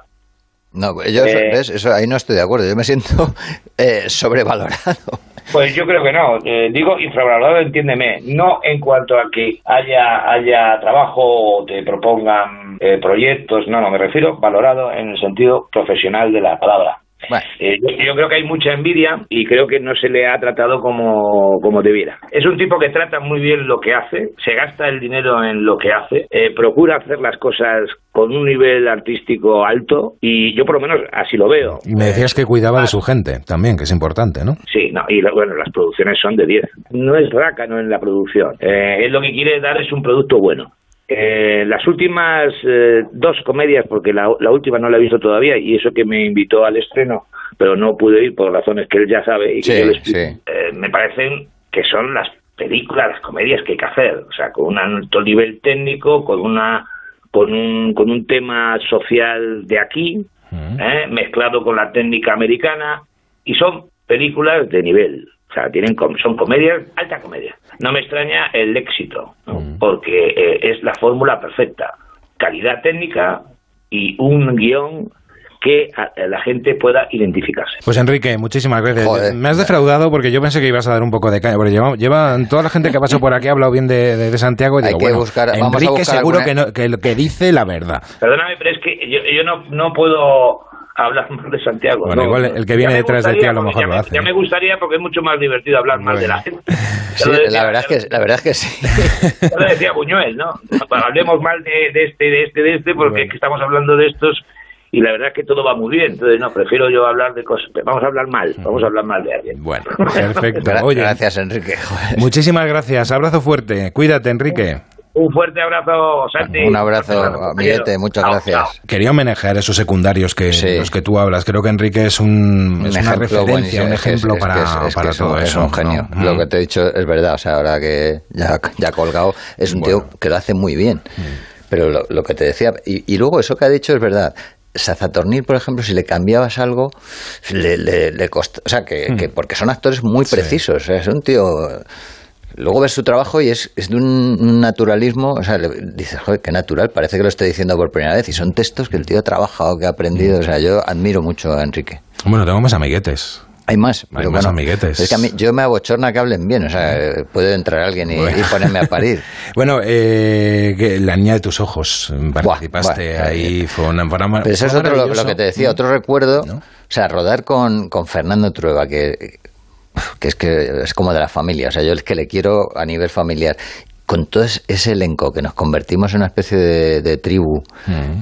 No, yo, Eh, ¿ves? Eso, ahí no estoy de acuerdo. Yo me siento (laughs) eh, sobrevalorado. Pues yo creo que no. Eh, digo infravalorado, entiéndeme. No en cuanto a que haya haya trabajo o te propongan eh, proyectos. No, no, me refiero valorado en el sentido profesional de la palabra. Eh, yo, yo creo que hay mucha envidia y creo que no se le ha tratado como, como debiera. Es un tipo que trata muy bien lo que hace, se gasta el dinero en lo que hace, eh, procura hacer las cosas con un nivel artístico alto y yo por lo menos así lo veo. Y me decías que cuidaba de su gente también, que es importante, ¿no? Sí, no, y bueno, las producciones son de 10. No es rácano en la producción. Eh, él lo que quiere dar es un producto bueno. Eh, las últimas eh, dos comedias, porque la, la última no la he visto todavía, y eso que me invitó al estreno, pero no pude ir por razones que él ya sabe y que yo le explico, sí. eh, me parecen que son las películas, las comedias que hay que hacer, o sea, con un alto nivel técnico, con una con un, con un tema social de aquí, ¿eh? mezclado con la técnica americana, y son películas de nivel. O sea, tienen com- son comedias, alta comedia. No me extraña el éxito, ¿no? porque eh, es la fórmula perfecta. Calidad técnica y un guion que a la gente pueda identificarse. Pues Enrique, muchísimas gracias. Me has defraudado porque yo pensé que ibas a dar un poco de caña. Porque lleva, lleva- toda la gente que pasó por aquí ha hablado bien de, de- de Santiago. Y Hay digo, que bueno, buscar- vamos a Enrique buscar seguro alguna- que, no- que dice la verdad. Perdóname, pero es que yo, yo no, no puedo hablar mal de Santiago. Bueno, no. igual el que viene detrás de ti a lo mejor ya lo me- hace. Ya me gustaría porque es mucho más divertido hablar mal de la gente. (laughs) Sí, la verdad, es que, la verdad es que sí. (laughs) Ya lo decía Buñuel, ¿no? Bueno, hablemos mal de, de este, de este, de este, porque es que estamos hablando de estos y la verdad es que todo va muy bien. Entonces, no, prefiero yo hablar de cosas. Vamos a hablar mal, vamos a hablar mal de alguien. Bueno, perfecto. (laughs) Oye, Gracias, Enrique. Joder. muchísimas gracias. Abrazo fuerte. Cuídate, Enrique. Un fuerte abrazo, Santi. Un abrazo, amiguete. Muchas gracias. Quería homenajear esos secundarios que de los que tú hablas. Creo que Enrique es, un, es una ejemplo referencia, un ejemplo es para, es- es que para es un- todo es eso. un genio. ¿no? Lo que te he dicho es verdad. O sea, ahora que ya, ya colgado, es un tío que lo hace muy bien. Pero lo, lo que te decía, y, y luego eso que ha dicho es verdad. Sazatornil, por ejemplo, si le cambiabas algo, le, le, le cost- O sea, que, que porque son actores muy precisos. O sea, es un tío. Luego ves su trabajo y es, es de un, naturalismo, o sea, le, dices, joder, qué natural, parece que lo estoy diciendo por primera vez. Y son textos que el tío ha trabajado, que ha aprendido. O sea, yo admiro mucho a Enrique. Bueno, tengo más amiguetes. Hay más, Hay más amiguetes. Es que a mí, yo me abochorna que hablen bien, o sea, puede entrar alguien y, Bueno. y ponerme a parir. (laughs) Bueno, eh, que la niña de tus ojos, participaste buah, ahí, fue una, fue una- Pero eso es otro, lo que te decía, otro recuerdo, o sea, rodar con, con Fernando Trueba, que, que es que es como de la familia, o sea, yo es que le quiero a nivel familiar. Con todo es- ese elenco que nos convertimos en una especie de, de tribu,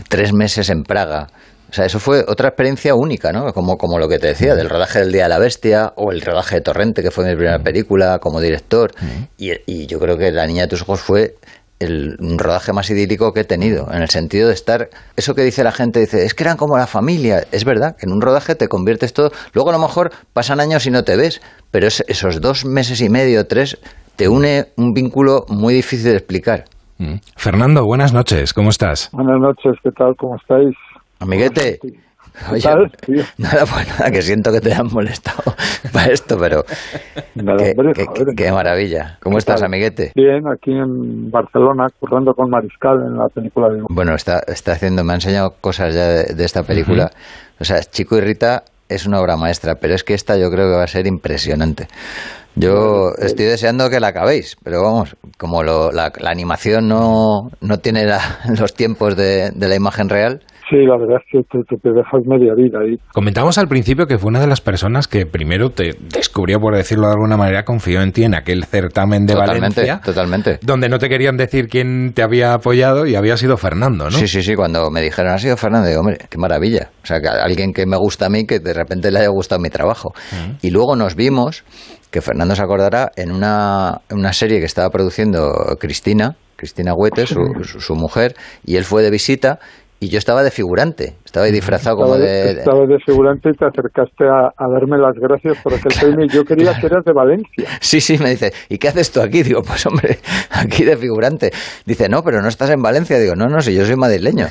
tres meses en Praga. O sea, eso fue otra experiencia única, ¿no? Como, como lo que te decía, del rodaje del Día de la Bestia o el rodaje de Torrente, que fue mi primera película como director. Y, y yo creo que La Niña de tus Ojos fue el rodaje más idílico que he tenido, en el sentido de estar, eso que dice la gente, dice, es que eran como la familia, es verdad, que en un rodaje te conviertes todo, luego a lo mejor pasan años y no te ves, pero es- esos dos meses y medio, tres, te une un vínculo muy difícil de explicar. Mm. Fernando, buenas noches, ¿cómo estás? Buenas noches, ¿qué tal? ¿Cómo estáis? Amiguete, ¿Qué (laughs) oye, (laughs) nada, pues nada, que siento que te han molestado (laughs) para esto, pero qué, qué- qué maravilla. ¿Cómo ¿Qué estás, tal? amiguete? Bien, aquí en Barcelona, currando con Mariscal en la película de... Bueno, está, está haciendo, me ha enseñado cosas ya de, de esta película. O sea, Chico y Rita es una obra maestra, pero es que esta yo creo que va a ser impresionante. Yo estoy deseando que la acabéis, pero vamos, como lo- la, la animación no, no tiene la- los tiempos de, de la imagen real, Sí, la verdad es que te, te- te dejas media vida ahí. Comentamos al principio que fue una de las personas que primero te descubrió, por decirlo de alguna manera, confió en ti en aquel certamen de totalmente, Valencia, totalmente. donde no te querían decir quién te había apoyado y había sido Fernando, ¿no? Sí, sí, sí, cuando me dijeron, ha sido Fernando, digo, hombre, qué maravilla. O sea, que alguien que me gusta a mí, que de repente le haya gustado mi trabajo. Y luego nos vimos, que Fernando se acordará, en una, una serie que estaba produciendo Cristina, Cristina Huete, su, su- su mujer, y él fue de visita. Y yo estaba de figurante, Estaba disfrazado como Estaba de... Estaba de figurante y te acercaste a, a darme las gracias por aquel premio. Yo quería que eras de Valencia. (laughs) Sí, sí, me dice, ¿y qué haces tú aquí? Digo, pues hombre, (laughs) aquí de figurante. Dice, no, pero no estás en Valencia. Digo, no, no, si yo soy madrileño.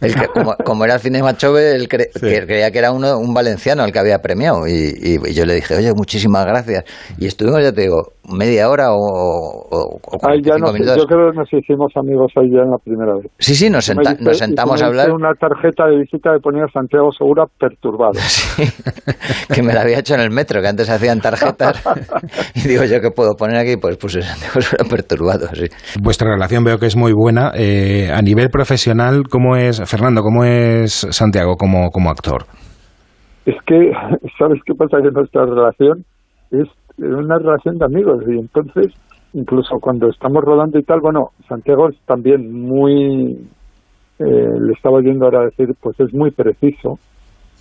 El que, como, (laughs) como era el Cinema Chove, él cre- que creía que era uno, un valenciano el que había premiado. Y, y yo le dije, oye, muchísimas gracias. Y estuvimos, ya te digo, media hora o, o, o Ay, ya 45 nos, minutos. yo creo que nos hicimos amigos ahí ya en la primera vez. Sí, sí, nos, senta- nos sentamos a hablar. una tarjeta de que ponía Santiago Segura perturbado. (laughs) que me la había hecho en el metro, que antes hacían tarjetas. (laughs) y digo, ¿yo qué puedo poner aquí? Pues puse Santiago Segura perturbado, sí. Vuestra relación veo que es muy buena. Eh, a nivel profesional, ¿cómo es, Fernando, cómo es Santiago como, como actor? Es que, (laughs) ¿sabes qué pasa? Que nuestra relación es una relación de amigos y entonces, incluso cuando estamos rodando y tal, bueno, Santiago es también muy, eh, le estaba oyendo ahora decir, pues es muy preciso.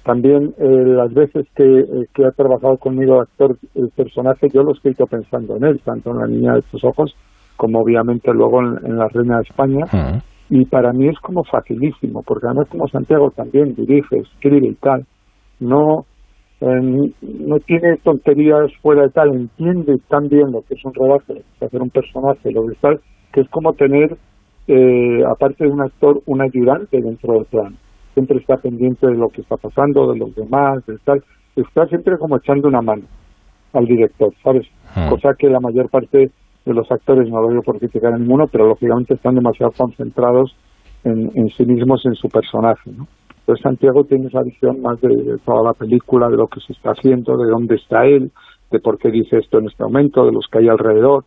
También eh, las veces que, eh, que ha trabajado conmigo actor el personaje, yo lo he escrito pensando en él, tanto en La Niña de tus ojos como obviamente luego en, en La Reina de España. Y para mí es como facilísimo, porque además como Santiago también dirige, escribe y tal, no eh, no tiene tonterías fuera de tal, entiende tan bien lo que es un rodaje, hacer un personaje, lo que es tal, que es como tener, eh, aparte de un actor, un ayudante dentro del plan. Siempre está pendiente de lo que está pasando, de los demás, de tal. Está siempre como echando una mano al director, ¿sabes? Cosa que la mayor parte de los actores, no lo digo por criticar a ninguno, pero lógicamente están demasiado concentrados en, en sí mismos, en su personaje, ¿no? Entonces Santiago tiene esa visión más de, de toda la película, de lo que se está haciendo, de dónde está él, de por qué dice esto en este momento, de los que hay alrededor.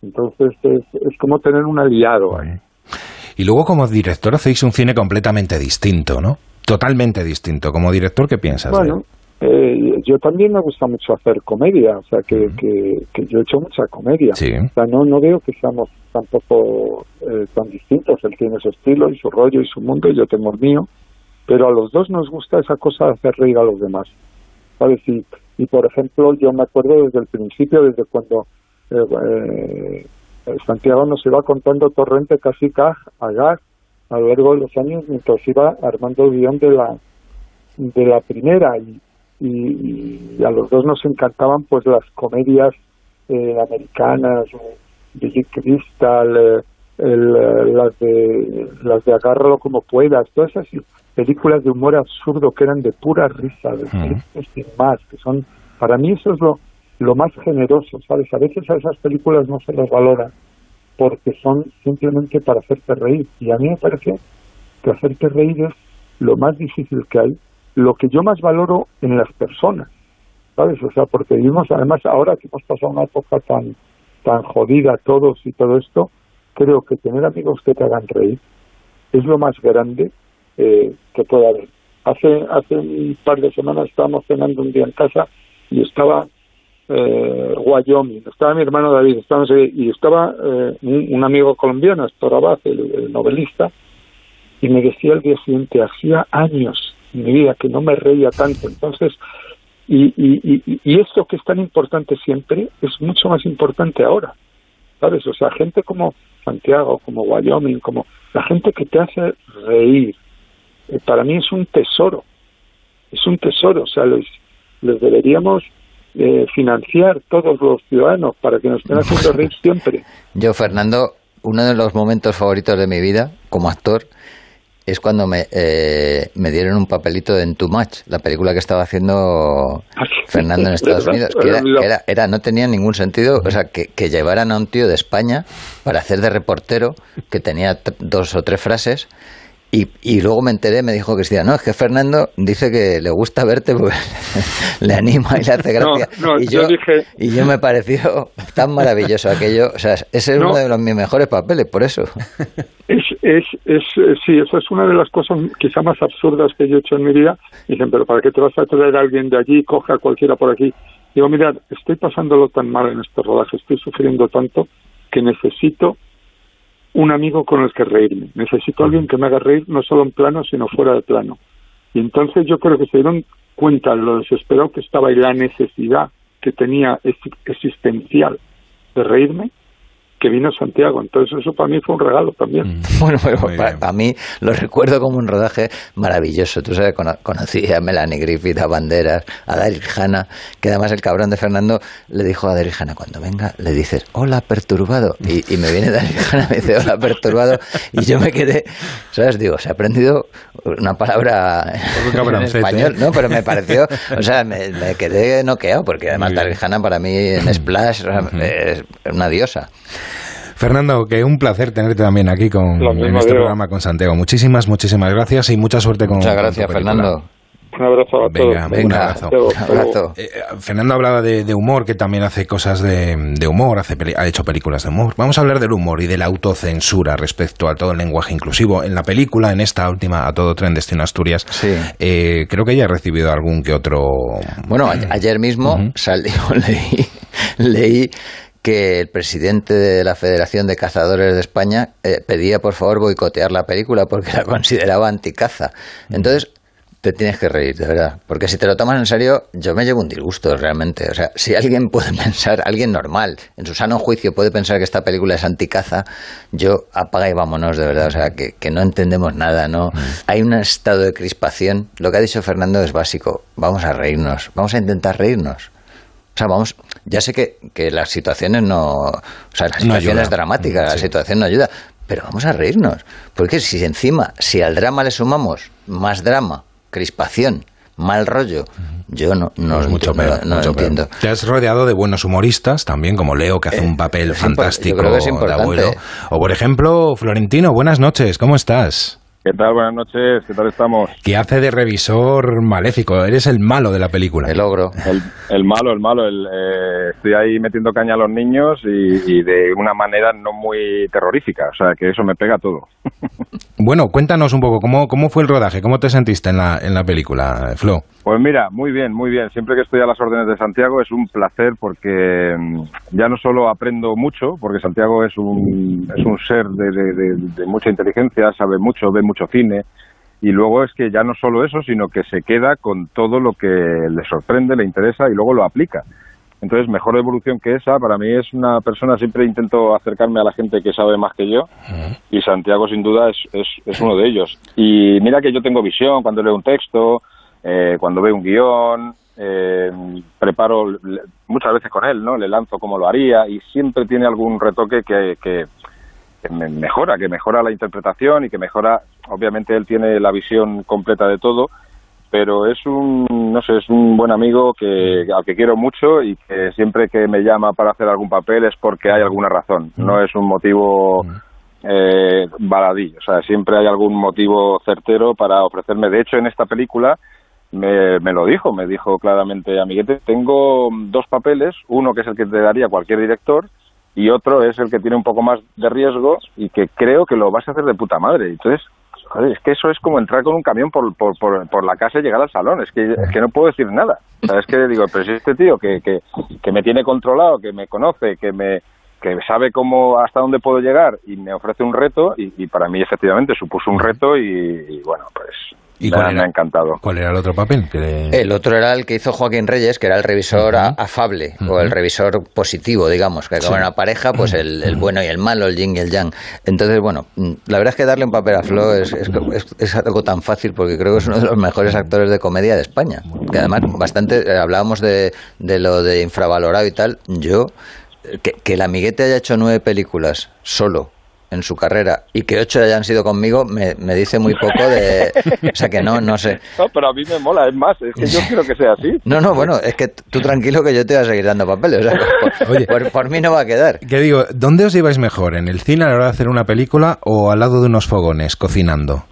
Entonces es, es como tener un aliado ahí. Y luego como director hacéis un cine completamente distinto, ¿no? Totalmente distinto. Como director, ¿qué piensas? Bueno, eh, yo también me gusta mucho hacer comedia, o sea, que, que, que yo he hecho mucha comedia. Sí. O sea, no, no veo que seamos tampoco eh, tan distintos. Él tiene su estilo y su rollo y su mundo, y yo tengo el mío. Pero a los dos nos gusta esa cosa de hacer reír a los demás. ¿Sabes? Y, y por ejemplo, yo me acuerdo desde el principio, desde cuando eh, eh, Santiago nos iba contando Torrente casi gag a lo largo de los años mientras iba armando el guion de la de la primera y, y, y a los dos nos encantaban pues las comedias eh, americanas Billy Crystal eh, el, eh, las de las de agárralo como puedas todas esas películas de humor absurdo que eran de pura risa de sin más que son para mí eso es lo lo más generoso sabes a veces a esas películas no se las valora porque son simplemente para hacerte reír y a mí me parece que hacerte reír es lo más difícil que hay lo que yo más valoro en las personas, ¿sabes? O sea, porque vivimos, además, ahora que hemos pasado una época tan, tan jodida todos y todo esto, creo que tener amigos que te hagan reír es lo más grande eh, que puede haber. Hace, hace un par de semanas estábamos cenando un día en casa y estaba eh, Wyoming, estaba mi hermano David, ahí, y estaba eh, un, amigo colombiano, Astor Abad, el, el novelista, y me decía el día siguiente, hacía años en mi vida que no me reía tanto. Entonces, y, y, esto que es tan importante siempre es mucho más importante ahora. ¿Sabes? O sea, gente como Santiago, como Wyoming, como la gente que te hace reír, eh, para mí es un tesoro. Es un tesoro. O sea, les deberíamos eh, financiar todos los ciudadanos para que nos estén haciendo reír (laughs) siempre. Yo, Fernando, uno de los momentos favoritos de mi vida como actor es cuando me, eh, me dieron un papelito en Too Much, la película que estaba haciendo Fernando en Estados Unidos, que era, que era, era, no tenía ningún sentido, o sea, que, que, llevaran a un tío de España para hacer de reportero, que tenía dos o tres frases, y, y luego me enteré, me dijo Cristina, no, es que Fernando dice que le gusta verte porque (laughs) le anima y le hace (laughs) gracia. No, no, y, yo, yo dije... y yo me pareció (laughs) tan maravilloso aquello, o sea, ese es No. uno de los, mis mejores papeles, por eso. Es, es, es, eh, sí, eso es una de las cosas quizá más absurdas que yo he hecho en mi vida. Dicen, pero ¿para qué te vas a traer a alguien de allí? Coge a cualquiera por aquí. Digo, mirad, estoy pasándolo tan mal en este rodaje, estoy sufriendo tanto que necesito un amigo con el que reírme. Necesito alguien que me haga reír no solo en plano, sino fuera de plano. Y entonces yo creo que se dieron cuenta lo desesperado que estaba y la necesidad que tenía ex- existencial de reírme que vino Santiago. Entonces eso para mí fue un regalo también. (laughs) Bueno, pero para, para mí lo recuerdo como un rodaje maravilloso. Tú sabes, cono- conocí a Melanie Griffith, a Banderas, a Daryl Hannah, que además el cabrón de Fernando le dijo a Daryl Hannah, cuando venga, le dices, hola, perturbado. Y, y me viene Daryl Hannah y me dice, hola, perturbado. Y yo me quedé, ¿sabes? Digo, se ha aprendido una palabra en español, ¿eh? ¿no? Pero me pareció, o sea, me, me quedé noqueado, porque además Daryl Hannah para mí en Splash o sea, es una diosa. Fernando, que un placer tenerte también aquí con, en este digo. programa con Santiago. Muchísimas, muchísimas gracias y mucha suerte con Muchas gracias. Fernando. Un abrazo a Venga, todos. un abrazo. Abrazo. Eh, Fernando hablaba de, de humor, que también hace cosas de, de humor, hace peli- ha hecho películas de humor. Vamos a hablar del humor y de la autocensura respecto a todo el lenguaje inclusivo. En la película, en esta última, A Todo Tren Destino Asturias, Sí. eh, creo que ella ha recibido algún que otro... Bueno, a- ayer mismo salió, (laughs) leí, leí que el presidente de la Federación de Cazadores de España eh, pedía por favor boicotear la película porque la consideraba anticaza. Entonces, te tienes que reír, de verdad. Porque si te lo tomas en serio, yo me llevo un disgusto realmente. O sea, si alguien puede (laughs) pensar, alguien normal, en su sano juicio puede pensar que esta película es anticaza, yo apaga y vámonos, de verdad. O sea, que, que no entendemos nada, ¿no? Hay un estado de crispación. Lo que ha dicho Fernando es básico. Vamos a reírnos. Vamos a intentar reírnos. O sea, vamos, ya sé que, que las situaciones no. O sea, la situación es dramática, la situación no ayuda. Pero vamos a reírnos. Porque si encima, si al drama le sumamos más drama, crispación, mal rollo, yo no, no, Es mucho no- peor, no mucho lo peor. entiendo. Te has rodeado de buenos humoristas, también como Leo, que hace Eh, un papel fantástico yo creo que es de abuelo. O, por ejemplo, Florentino, buenas noches, ¿cómo estás? ¿Qué tal? Buenas noches, ¿qué tal estamos? Que hace de revisor maléfico, eres el malo de la película. El ogro. El, el malo, el malo, el, eh, estoy ahí metiendo caña a los niños y, y de una manera no muy terrorífica, o sea que eso me pega todo. (laughs) Bueno, cuéntanos un poco, ¿cómo, cómo fue el rodaje? ¿Cómo te sentiste en la, en la película, Flo? Pues mira, muy bien, muy bien. Siempre que estoy a las órdenes de Santiago es un placer porque mm, ya no solo aprendo mucho, porque Santiago es un, es un ser de, de- de- de mucha inteligencia, sabe mucho, ve mucho cine, y luego es que ya no solo eso, sino que se queda con todo lo que le sorprende, le interesa y luego lo aplica. Entonces, mejor evolución que esa, para mí es una persona, siempre intento acercarme a la gente que sabe más que yo, y Santiago sin duda es, es, es uno de ellos. Y mira que yo tengo visión cuando leo un texto, eh, cuando veo un guion, eh, preparo le- muchas veces con él, ¿no? Le lanzo cómo lo haría y siempre tiene algún retoque que, que, que me mejora, que mejora la interpretación y que mejora, obviamente él tiene la visión completa de todo, pero es un, no sé, es un buen amigo que, al que quiero mucho y que siempre que me llama para hacer algún papel es porque hay alguna razón, no es un motivo eh, baladí, o sea, siempre hay algún motivo certero para ofrecerme. De hecho, en esta película me, me lo dijo, me dijo claramente, amiguete, tengo dos papeles, uno que es el que te daría cualquier director y otro es el que tiene un poco más de riesgo y que creo que lo vas a hacer de puta madre. Entonces, es que eso es como entrar con un camión por, por, por, por la casa y llegar al salón. Es que, es que no puedo decir nada. Es que digo, pero si este tío que, que, que me tiene controlado, que me conoce, que me que sabe cómo hasta dónde puedo llegar y me ofrece un reto y, y para mí efectivamente supuso un reto y bueno pues ¿Y cuál era? me ha encantado ¿Cuál era el otro papel? Que le- El otro era el que hizo Joaquín Reyes, que era el revisor afable, o el revisor positivo, digamos, que como Sí. una pareja, pues el, el bueno y el malo, el yin y el yang. Entonces, bueno, la verdad es que darle un papel a Flo es, es, es- es algo tan fácil porque creo que es uno de los mejores actores de comedia de España. Que además, bastante, eh, hablábamos de, de lo de infravalorado y tal. Yo, que, que el amiguete haya hecho nueve películas solo en su carrera y que ocho hayan sido conmigo me, me dice muy poco de o sea que no no sé (laughs) no pero a mí me mola es más es que yo quiero que sea así no, no, bueno, es que tú tranquilo que yo te voy a seguir dando papeles. o sea, por, (laughs) Oye. por- por mí no va a quedar. Que digo, ¿dónde os lleváis mejor? ¿En el cine a la hora de hacer una película o al lado de unos fogones cocinando?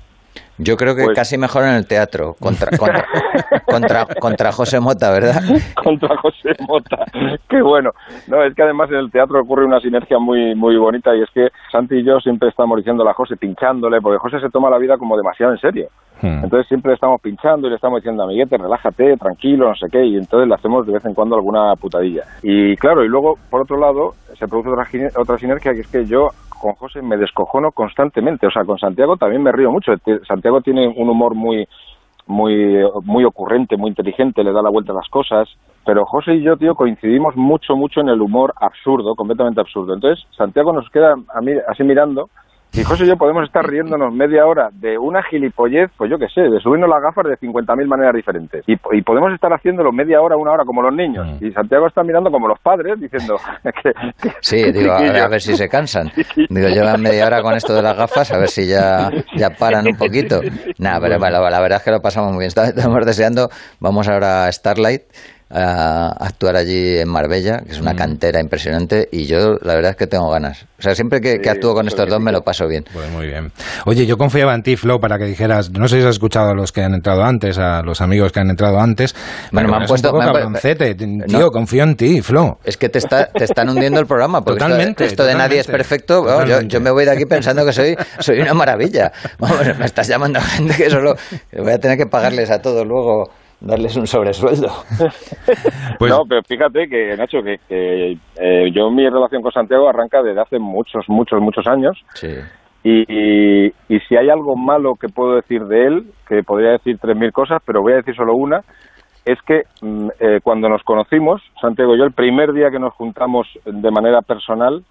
Yo creo que Pues- casi mejor en el teatro, contra, contra, (laughs) contra, contra José Mota, ¿verdad? contra José Mota. Qué bueno. No, es que además en el teatro ocurre una sinergia muy muy bonita y es que Santi y yo siempre estamos diciendo a José, pinchándole, porque José se toma la vida como demasiado en serio. Hmm. Entonces siempre le estamos pinchando y le estamos diciendo, amiguete, relájate, tranquilo, no sé qué, y entonces le hacemos de vez en cuando alguna putadilla. Y claro, y luego, por otro lado, se produce otra, otra sinergia que es que yo con José me descojono constantemente. O sea, con Santiago también me río mucho. Santiago tiene un humor muy muy muy ocurrente, muy inteligente, le da la vuelta a las cosas. pero José y yo, tío, coincidimos mucho, mucho en el humor absurdo, completamente absurdo. Entonces, Santiago nos queda así mirando y José y yo podemos estar riéndonos media hora de una gilipollez, pues yo qué sé, de subirnos las gafas de 50.000 maneras diferentes. Y, y, podemos estar haciéndolo media hora, una hora, como los niños. Y Santiago está mirando como los padres, diciendo... (laughs) Que, sí, digo, a ver, a ver, si se cansan. (laughs) Digo, llevan media hora con esto de las gafas, a ver si ya, ya paran un poquito. (laughs) Nada, pero bueno, la verdad es que lo pasamos muy bien. Estamos deseando, vamos ahora a Starlight a actuar allí en Marbella, que es una cantera impresionante, y yo la verdad es que tengo ganas. O sea, siempre que, que actúo con estos dos me lo paso bien. Pues muy bien. Oye, yo confiaba en ti, Flo, para que dijeras, no sé si has escuchado a los que han entrado antes, a los amigos que han entrado antes. Bueno, me han puesto... Un poco tío, no, confío en ti, Flo. Es que te, está, te están hundiendo el programa, porque totalmente, esto, esto de totalmente, nadie es perfecto, bueno, yo, yo, me voy de aquí pensando que soy, soy una maravilla. Vamos, me estás llamando a gente que solo voy a tener que pagarles a todos luego darles un sobresueldo. (laughs) pues, no, pero fíjate que, Nacho, que, que eh, yo mi relación con Santiago arranca desde hace muchos, muchos, muchos años. Sí. Y, y, y, si hay algo malo que puedo decir de él, que podría decir tres mil cosas, pero voy a decir solo una, es que eh, cuando nos conocimos, Santiago y yo, el primer día que nos juntamos de manera personal,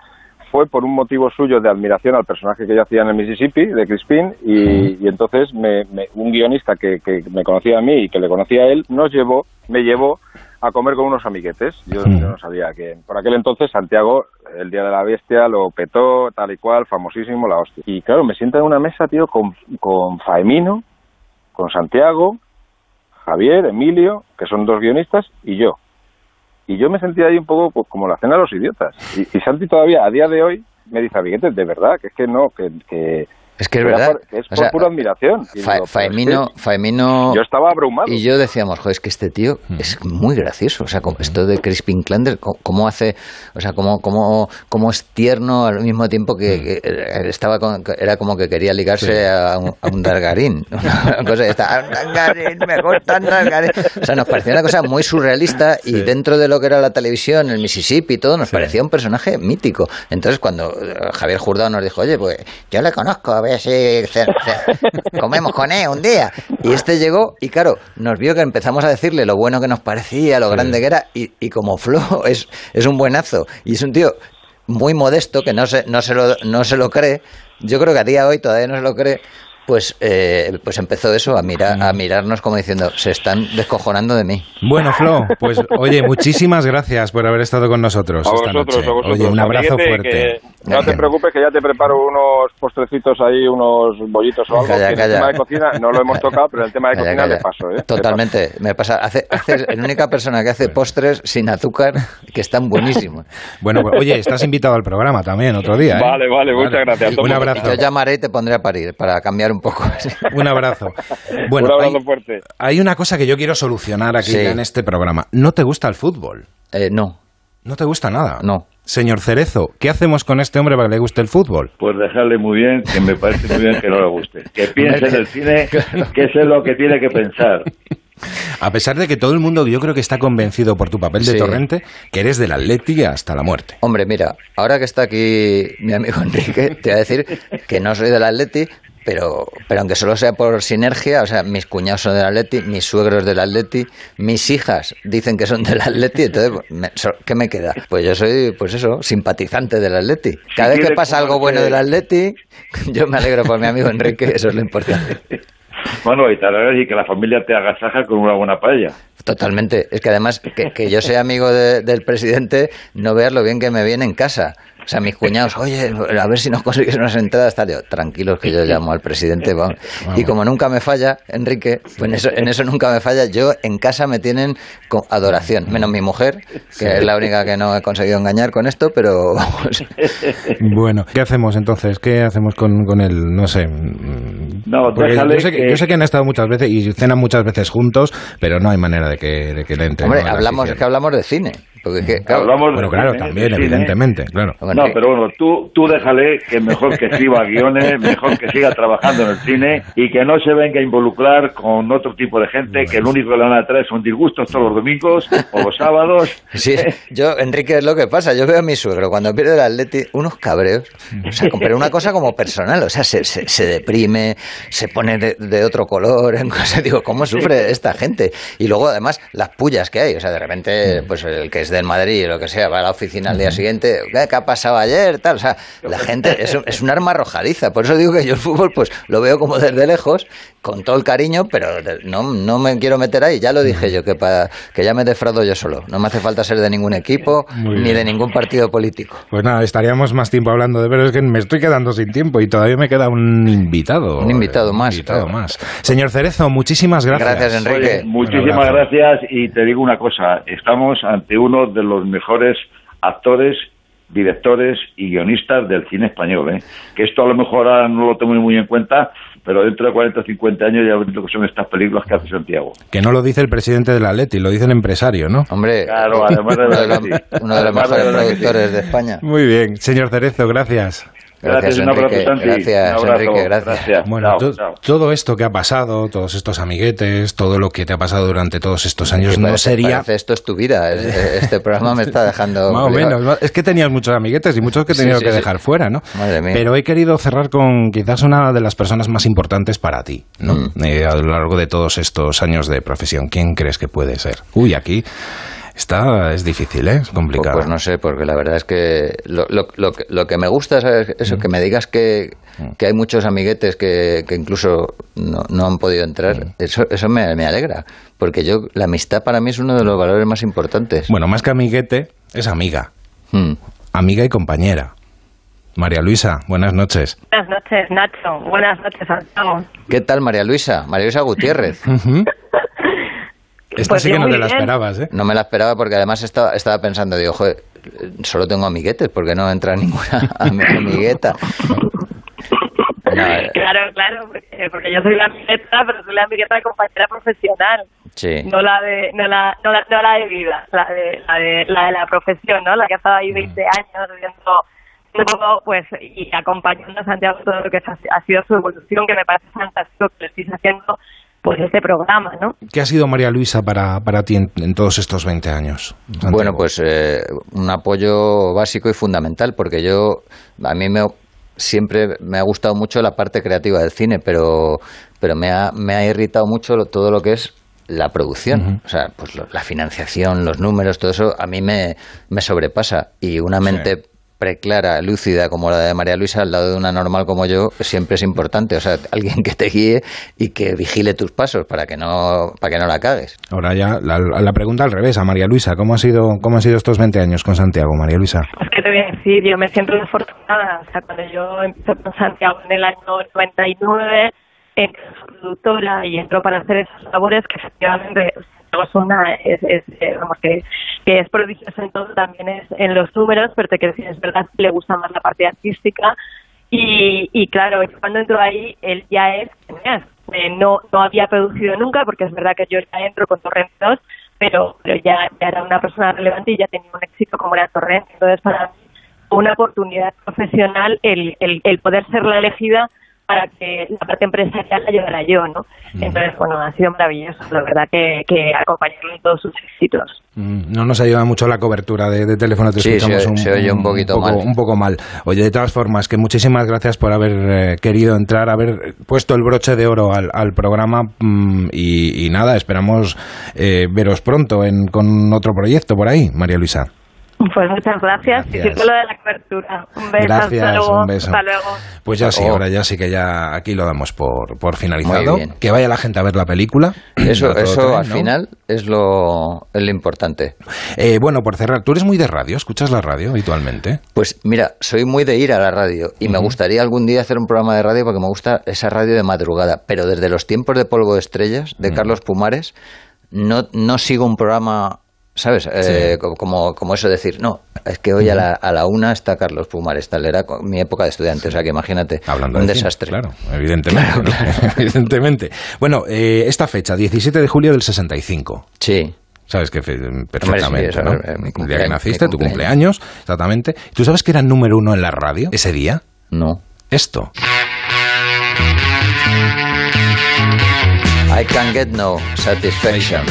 fue por un motivo suyo de admiración al personaje que yo hacía en el Mississippi, de Crispin, y, y entonces me, me, un guionista que, que, me conocía a mí y que le conocía a él, nos llevó, me llevó a comer con unos amiguetes. Yo, yo, no sabía que por aquel entonces Santiago, el Día de la Bestia, lo petó, tal y cual, famosísimo, la hostia. Y claro, me siento en una mesa, tío, con, con Faemino, con Santiago, Javier, Emilio, que son dos guionistas, y yo y yo me sentía ahí un poco pues, como la cena de los idiotas. Y, y Santi todavía, a día de hoy, me dice, amiguete, de verdad, que es que no, que... que es que es verdad. Por, es por o sea, pura admiración. Fa, digo, Faemino, es que Faemino. Yo estaba abrumado. Y yo decíamos, joder, es que este tío mm. es muy gracioso. O sea, como esto de Crispin Klander, cómo, hace. O sea, cómo, cómo, cómo es tierno al mismo tiempo que, que estaba con, era como que quería ligarse sí. a, un, a un Dargarín. (laughs) Una cosa está, Dargarín, me gustan Dargarín. O sea, nos parecía una cosa muy surrealista y sí. dentro de lo que era la televisión, el Mississippi y todo, nos sí. parecía un personaje mítico. Entonces, cuando Javier Jurdado nos dijo, oye, pues yo le conozco, a ver si comemos con él un día. Y este llegó y claro, nos vio que empezamos a decirle lo bueno que nos parecía, lo grande que era y, y como Flo (laughs) es, es un buenazo y es un tío muy modesto que no se, no, se lo, no se lo cree. Yo creo que a día de hoy todavía no se lo cree, pues, eh, pues empezó eso, a, mirar, a mirarnos como diciendo, se están descojonando de mí. Bueno, Flo, (laughs) pues oye, muchísimas gracias por haber estado con nosotros a esta vosotros, noche. A vosotros. Oye, un abrazo Fíjate fuerte. Que no te preocupes que ya te preparo unos postrecitos ahí, unos bollitos o algo. Calla, calla. El tema de cocina no lo hemos tocado, pero en el tema de Calla, cocina calla. le paso. ¿eh? Totalmente, me pasa. Hace, hace, la única persona que hace postres sin azúcar que están buenísimos. Bueno, pues, oye, estás invitado al programa también otro día. ¿eh? Vale, vale, muchas gracias. Un abrazo. Yo llamaré y te pondré a parir para cambiar un poco. Un abrazo. Bueno, Un abrazo hay, fuerte. hay una cosa que yo quiero solucionar aquí Sí. en este programa. ¿No te gusta el fútbol? Eh, no, ¿No te gusta nada? no. Señor Cerezo, ¿qué hacemos con este hombre para que le guste el fútbol? Pues dejarle muy bien, que me parece muy bien que no le guste. Que piense en el cine, que eso es lo que tiene que pensar. A pesar de que todo el mundo yo creo que está convencido por tu papel de Sí. Torrente que eres del Atleti hasta la muerte. Hombre, mira, ahora que está aquí mi amigo Enrique, te voy a decir que no soy del Atleti, pero, pero aunque solo sea por sinergia, o sea, mis cuñados son del Atleti, mis suegros del Atleti, mis hijas dicen que son del Atleti, entonces, pues, me- so- ¿qué me queda? Pues yo soy, pues eso, simpatizante del Atleti. Cada vez que pasa algo bueno del Atleti, yo me alegro por mi amigo Enrique, (laughs) eso es lo importante. Bueno, y tal vez y que la familia te agasaja con una buena paella. Totalmente. Es que además, que, que yo sea amigo de- del presidente, no veas lo bien que me viene en casa. O sea, mis cuñados, oye, a ver si nos consigues unas entradas, tal. Yo, tranquilos que yo llamo al presidente. vamos. Y como nunca me falla, Enrique, pues en eso, en eso nunca me falla, yo en casa me tienen con adoración. Menos mi mujer, que es la única que no he conseguido engañar con esto, pero vamos. Bueno, ¿qué hacemos entonces? ¿Qué hacemos con, con él? No sé. No, porque déjale yo, sé que, que- yo sé que han estado muchas veces y cenan muchas veces juntos, pero no hay manera de que, de que le entre. Hombre, hablamos, es que hablamos de cine. Porque, que, claro, Hablamos bueno, de claro, cine, también, de cine. evidentemente, claro. No, pero bueno, tú, tú déjale que mejor que escriba (laughs) guiones, mejor que siga trabajando en el cine y que no se venga a involucrar con otro tipo de gente que lo único que le van a traer son disgustos todos los domingos o los sábados. Sí, yo, Enrique, es lo que pasa. Yo veo a mi suegro cuando pierde el Atleti unos cabreos. O sea, pero una cosa como personal. O sea, se, se, se deprime, se pone de, de otro color. En cosas. Digo, ¿cómo sufre esta gente? Y luego, además, las pullas que hay. O sea, de repente, pues el que es del Madrid o lo que sea, va a la oficina al día siguiente. ¿Qué, qué ha pasado ayer? Tal. O sea, la gente es, un- es un arma arrojadiza. Por eso digo que yo el fútbol, pues lo veo como desde lejos, con todo el cariño, pero no, no me quiero meter ahí. Ya lo dije yo, que, pa- que ya me defraudo yo solo. No me hace falta ser de ningún equipo ni de ningún partido político. Pues nada, estaríamos más tiempo hablando de pero es que me estoy quedando sin tiempo y todavía me queda un invitado. Un invitado Un más, invitado claro. más. Señor Cerezo, muchísimas gracias. Gracias, Enrique. Oye, muchísimas Un gracias y te digo una cosa, estamos ante uno de los mejores actores, directores y guionistas del cine español, ¿eh? que esto a lo mejor ahora no lo tengo muy en cuenta, pero dentro de 40 o 50 años ya ves lo que son estas películas que hace Santiago. Que no lo dice el presidente del Atleti, lo dice el empresario, ¿no? Hombre, Claro, además de uno de los, mejores productores de España. Muy bien, señor Cerezo, gracias. Gracias, un abrazo, Enrique. Santi. Gracias, Un abrazo. Enrique. Gracias. Bueno, Chao, to- chao. todo esto que ha pasado, todos estos amiguetes, todo lo que te ha pasado durante todos estos años, no parece- sería... parece esto es tu vida. Es- es- Este programa me está dejando. (laughs) Más o menos. Es que tenías muchos amiguetes y muchos que he Sí, tenido sí, que sí. dejar fuera, ¿no? Madre mía. Pero he querido cerrar con quizás una de las personas más importantes para ti, ¿no? Mm. Eh, a lo largo de todos estos años de profesión. ¿Quién crees que puede ser? Uy, aquí está, es difícil, ¿eh? Es Pues, complicado. pues no sé, porque la verdad es que lo, lo, lo, que- lo que me gusta es eso, que me digas que, que hay muchos amiguetes que, que incluso no, no han podido entrar. Eso, eso me, me alegra, porque yo la amistad para mí es uno de los valores más importantes. Bueno, más que amiguete, es amiga. Mm. Amiga y compañera. María Luisa, buenas noches. Buenas noches, Nacho. Buenas noches, Santiago. ¿Qué tal, María Luisa? María Luisa Gutiérrez. (laughs) Esta Pues sí que no te la bien. esperabas, ¿eh? No me la esperaba porque además estaba, estaba pensando, digo, joder, solo tengo amiguetes porque no entra (laughs) ninguna ami- amigueta. (laughs) No, Claro, claro, porque, porque yo soy la amigueta, pero soy la amigueta de compañera profesional, sí. no la de no la, no la, no la de vida, la de, la de la de la profesión, ¿no? La que ha estado ahí 20 años viendo poco, pues, y acompañando a Santiago todo lo que ha, ha sido su evolución, que me parece fantástico que estéis haciendo, pues, este programa, ¿no? ¿Qué ha sido María Luisa para, para ti en, en todos estos 20 años? Santiago? Bueno, pues eh, un apoyo básico y fundamental, porque yo, a mí me, siempre me ha gustado mucho la parte creativa del cine, pero, pero me, ha, me ha irritado mucho lo- todo lo que es la producción. O sea, pues lo- la financiación, los números, todo eso a mí me, me sobrepasa. Y una mente preclara, lúcida como la de María Luisa al lado de una normal como yo siempre es importante. O sea, alguien que te guíe y que vigile tus pasos para que no, para que no la cagues. Ahora ya la, la pregunta al revés, a María Luisa. ¿Cómo, ha sido, ¿Cómo han sido estos 20 años con Santiago, María Luisa? Es que te voy a decir, yo me siento afortunada. O sea, cuando yo empecé con Santiago en el año 99, entré como productora y entró para hacer esas labores que efectivamente Santiago es es, eh, vamos, que, que es prodigioso en todo, también es en los números, pero te decir, es verdad que le gusta más la parte artística. Y, y claro, cuando entró ahí, él ya es. Eh, no, no había producido nunca, porque es verdad que yo ya entro con Torrent 2, pero, pero ya, ya era una persona relevante y ya tenía un éxito como era Torrent. Entonces, para mí, una oportunidad profesional el, el, el poder ser la elegida para que la parte empresarial la llevara yo, ¿no? Entonces, bueno, ha sido maravilloso, la verdad, que, que acompañarlo en todos sus éxitos. Mm, No nos ayuda mucho la cobertura de, de teléfono, te Sí, escuchamos se- un, se oye un poquito poco, mal. un poco mal. Oye, de todas formas, que muchísimas gracias por haber eh, querido entrar, haber puesto el broche de oro al, al programa mm, y, y nada, esperamos eh, veros pronto en, con otro proyecto por ahí, María Luisa. Pues muchas gracias, y Gracias. siento lo de la cobertura. Un beso, Gracias, hasta luego. un beso. Hasta luego. Pues ya sí, Oh. ahora ya sí que ya aquí lo damos por, por finalizado. Muy bien. Que vaya la gente a ver la película. (clears throat) Eso, eso tren, al ¿no? final es lo, es lo importante. Eh, bueno, por cerrar, ¿tú eres muy de radio? ¿Escuchas la radio habitualmente? Pues mira, soy muy de ir a la radio y me gustaría algún día hacer un programa de radio porque me gusta esa radio de madrugada, pero desde los tiempos de Polvo de Estrellas, de Carlos Pumares, no, no sigo un programa, ¿sabes? Eh, co- como, como eso decir, no, es que hoy a la, a la una está Carlos Pumares, tal, era mi época de estudiante, o sea que imagínate, Hablando un de cine, desastre. claro, evidentemente. (laughs) evidentemente. Bueno, eh, esta fecha, 17 de julio del 65. Sí. Sabes que fe- perfectamente, ¿no? eh, El día que naciste, mi tu cumpleaños, exactamente. ¿Tú sabes que era número uno en la radio ese día? No. Esto. I can get no satisfaction.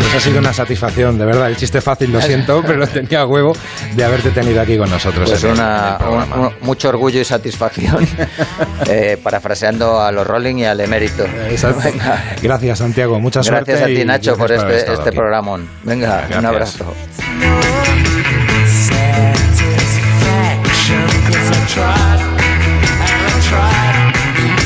Pues ha sido una satisfacción, de verdad. El chiste fácil, lo siento, (laughs) pero tenía huevo de haberte tenido aquí con nosotros. Pues una, un- un- mucho orgullo y satisfacción, (laughs) eh, parafraseando a los Rolling y al emérito. Gracias, Santiago. Mucha suerte. Gracias a ti, Nacho, por gracias este, este programón. Venga, un Gracias. abrazo. 'cause I tried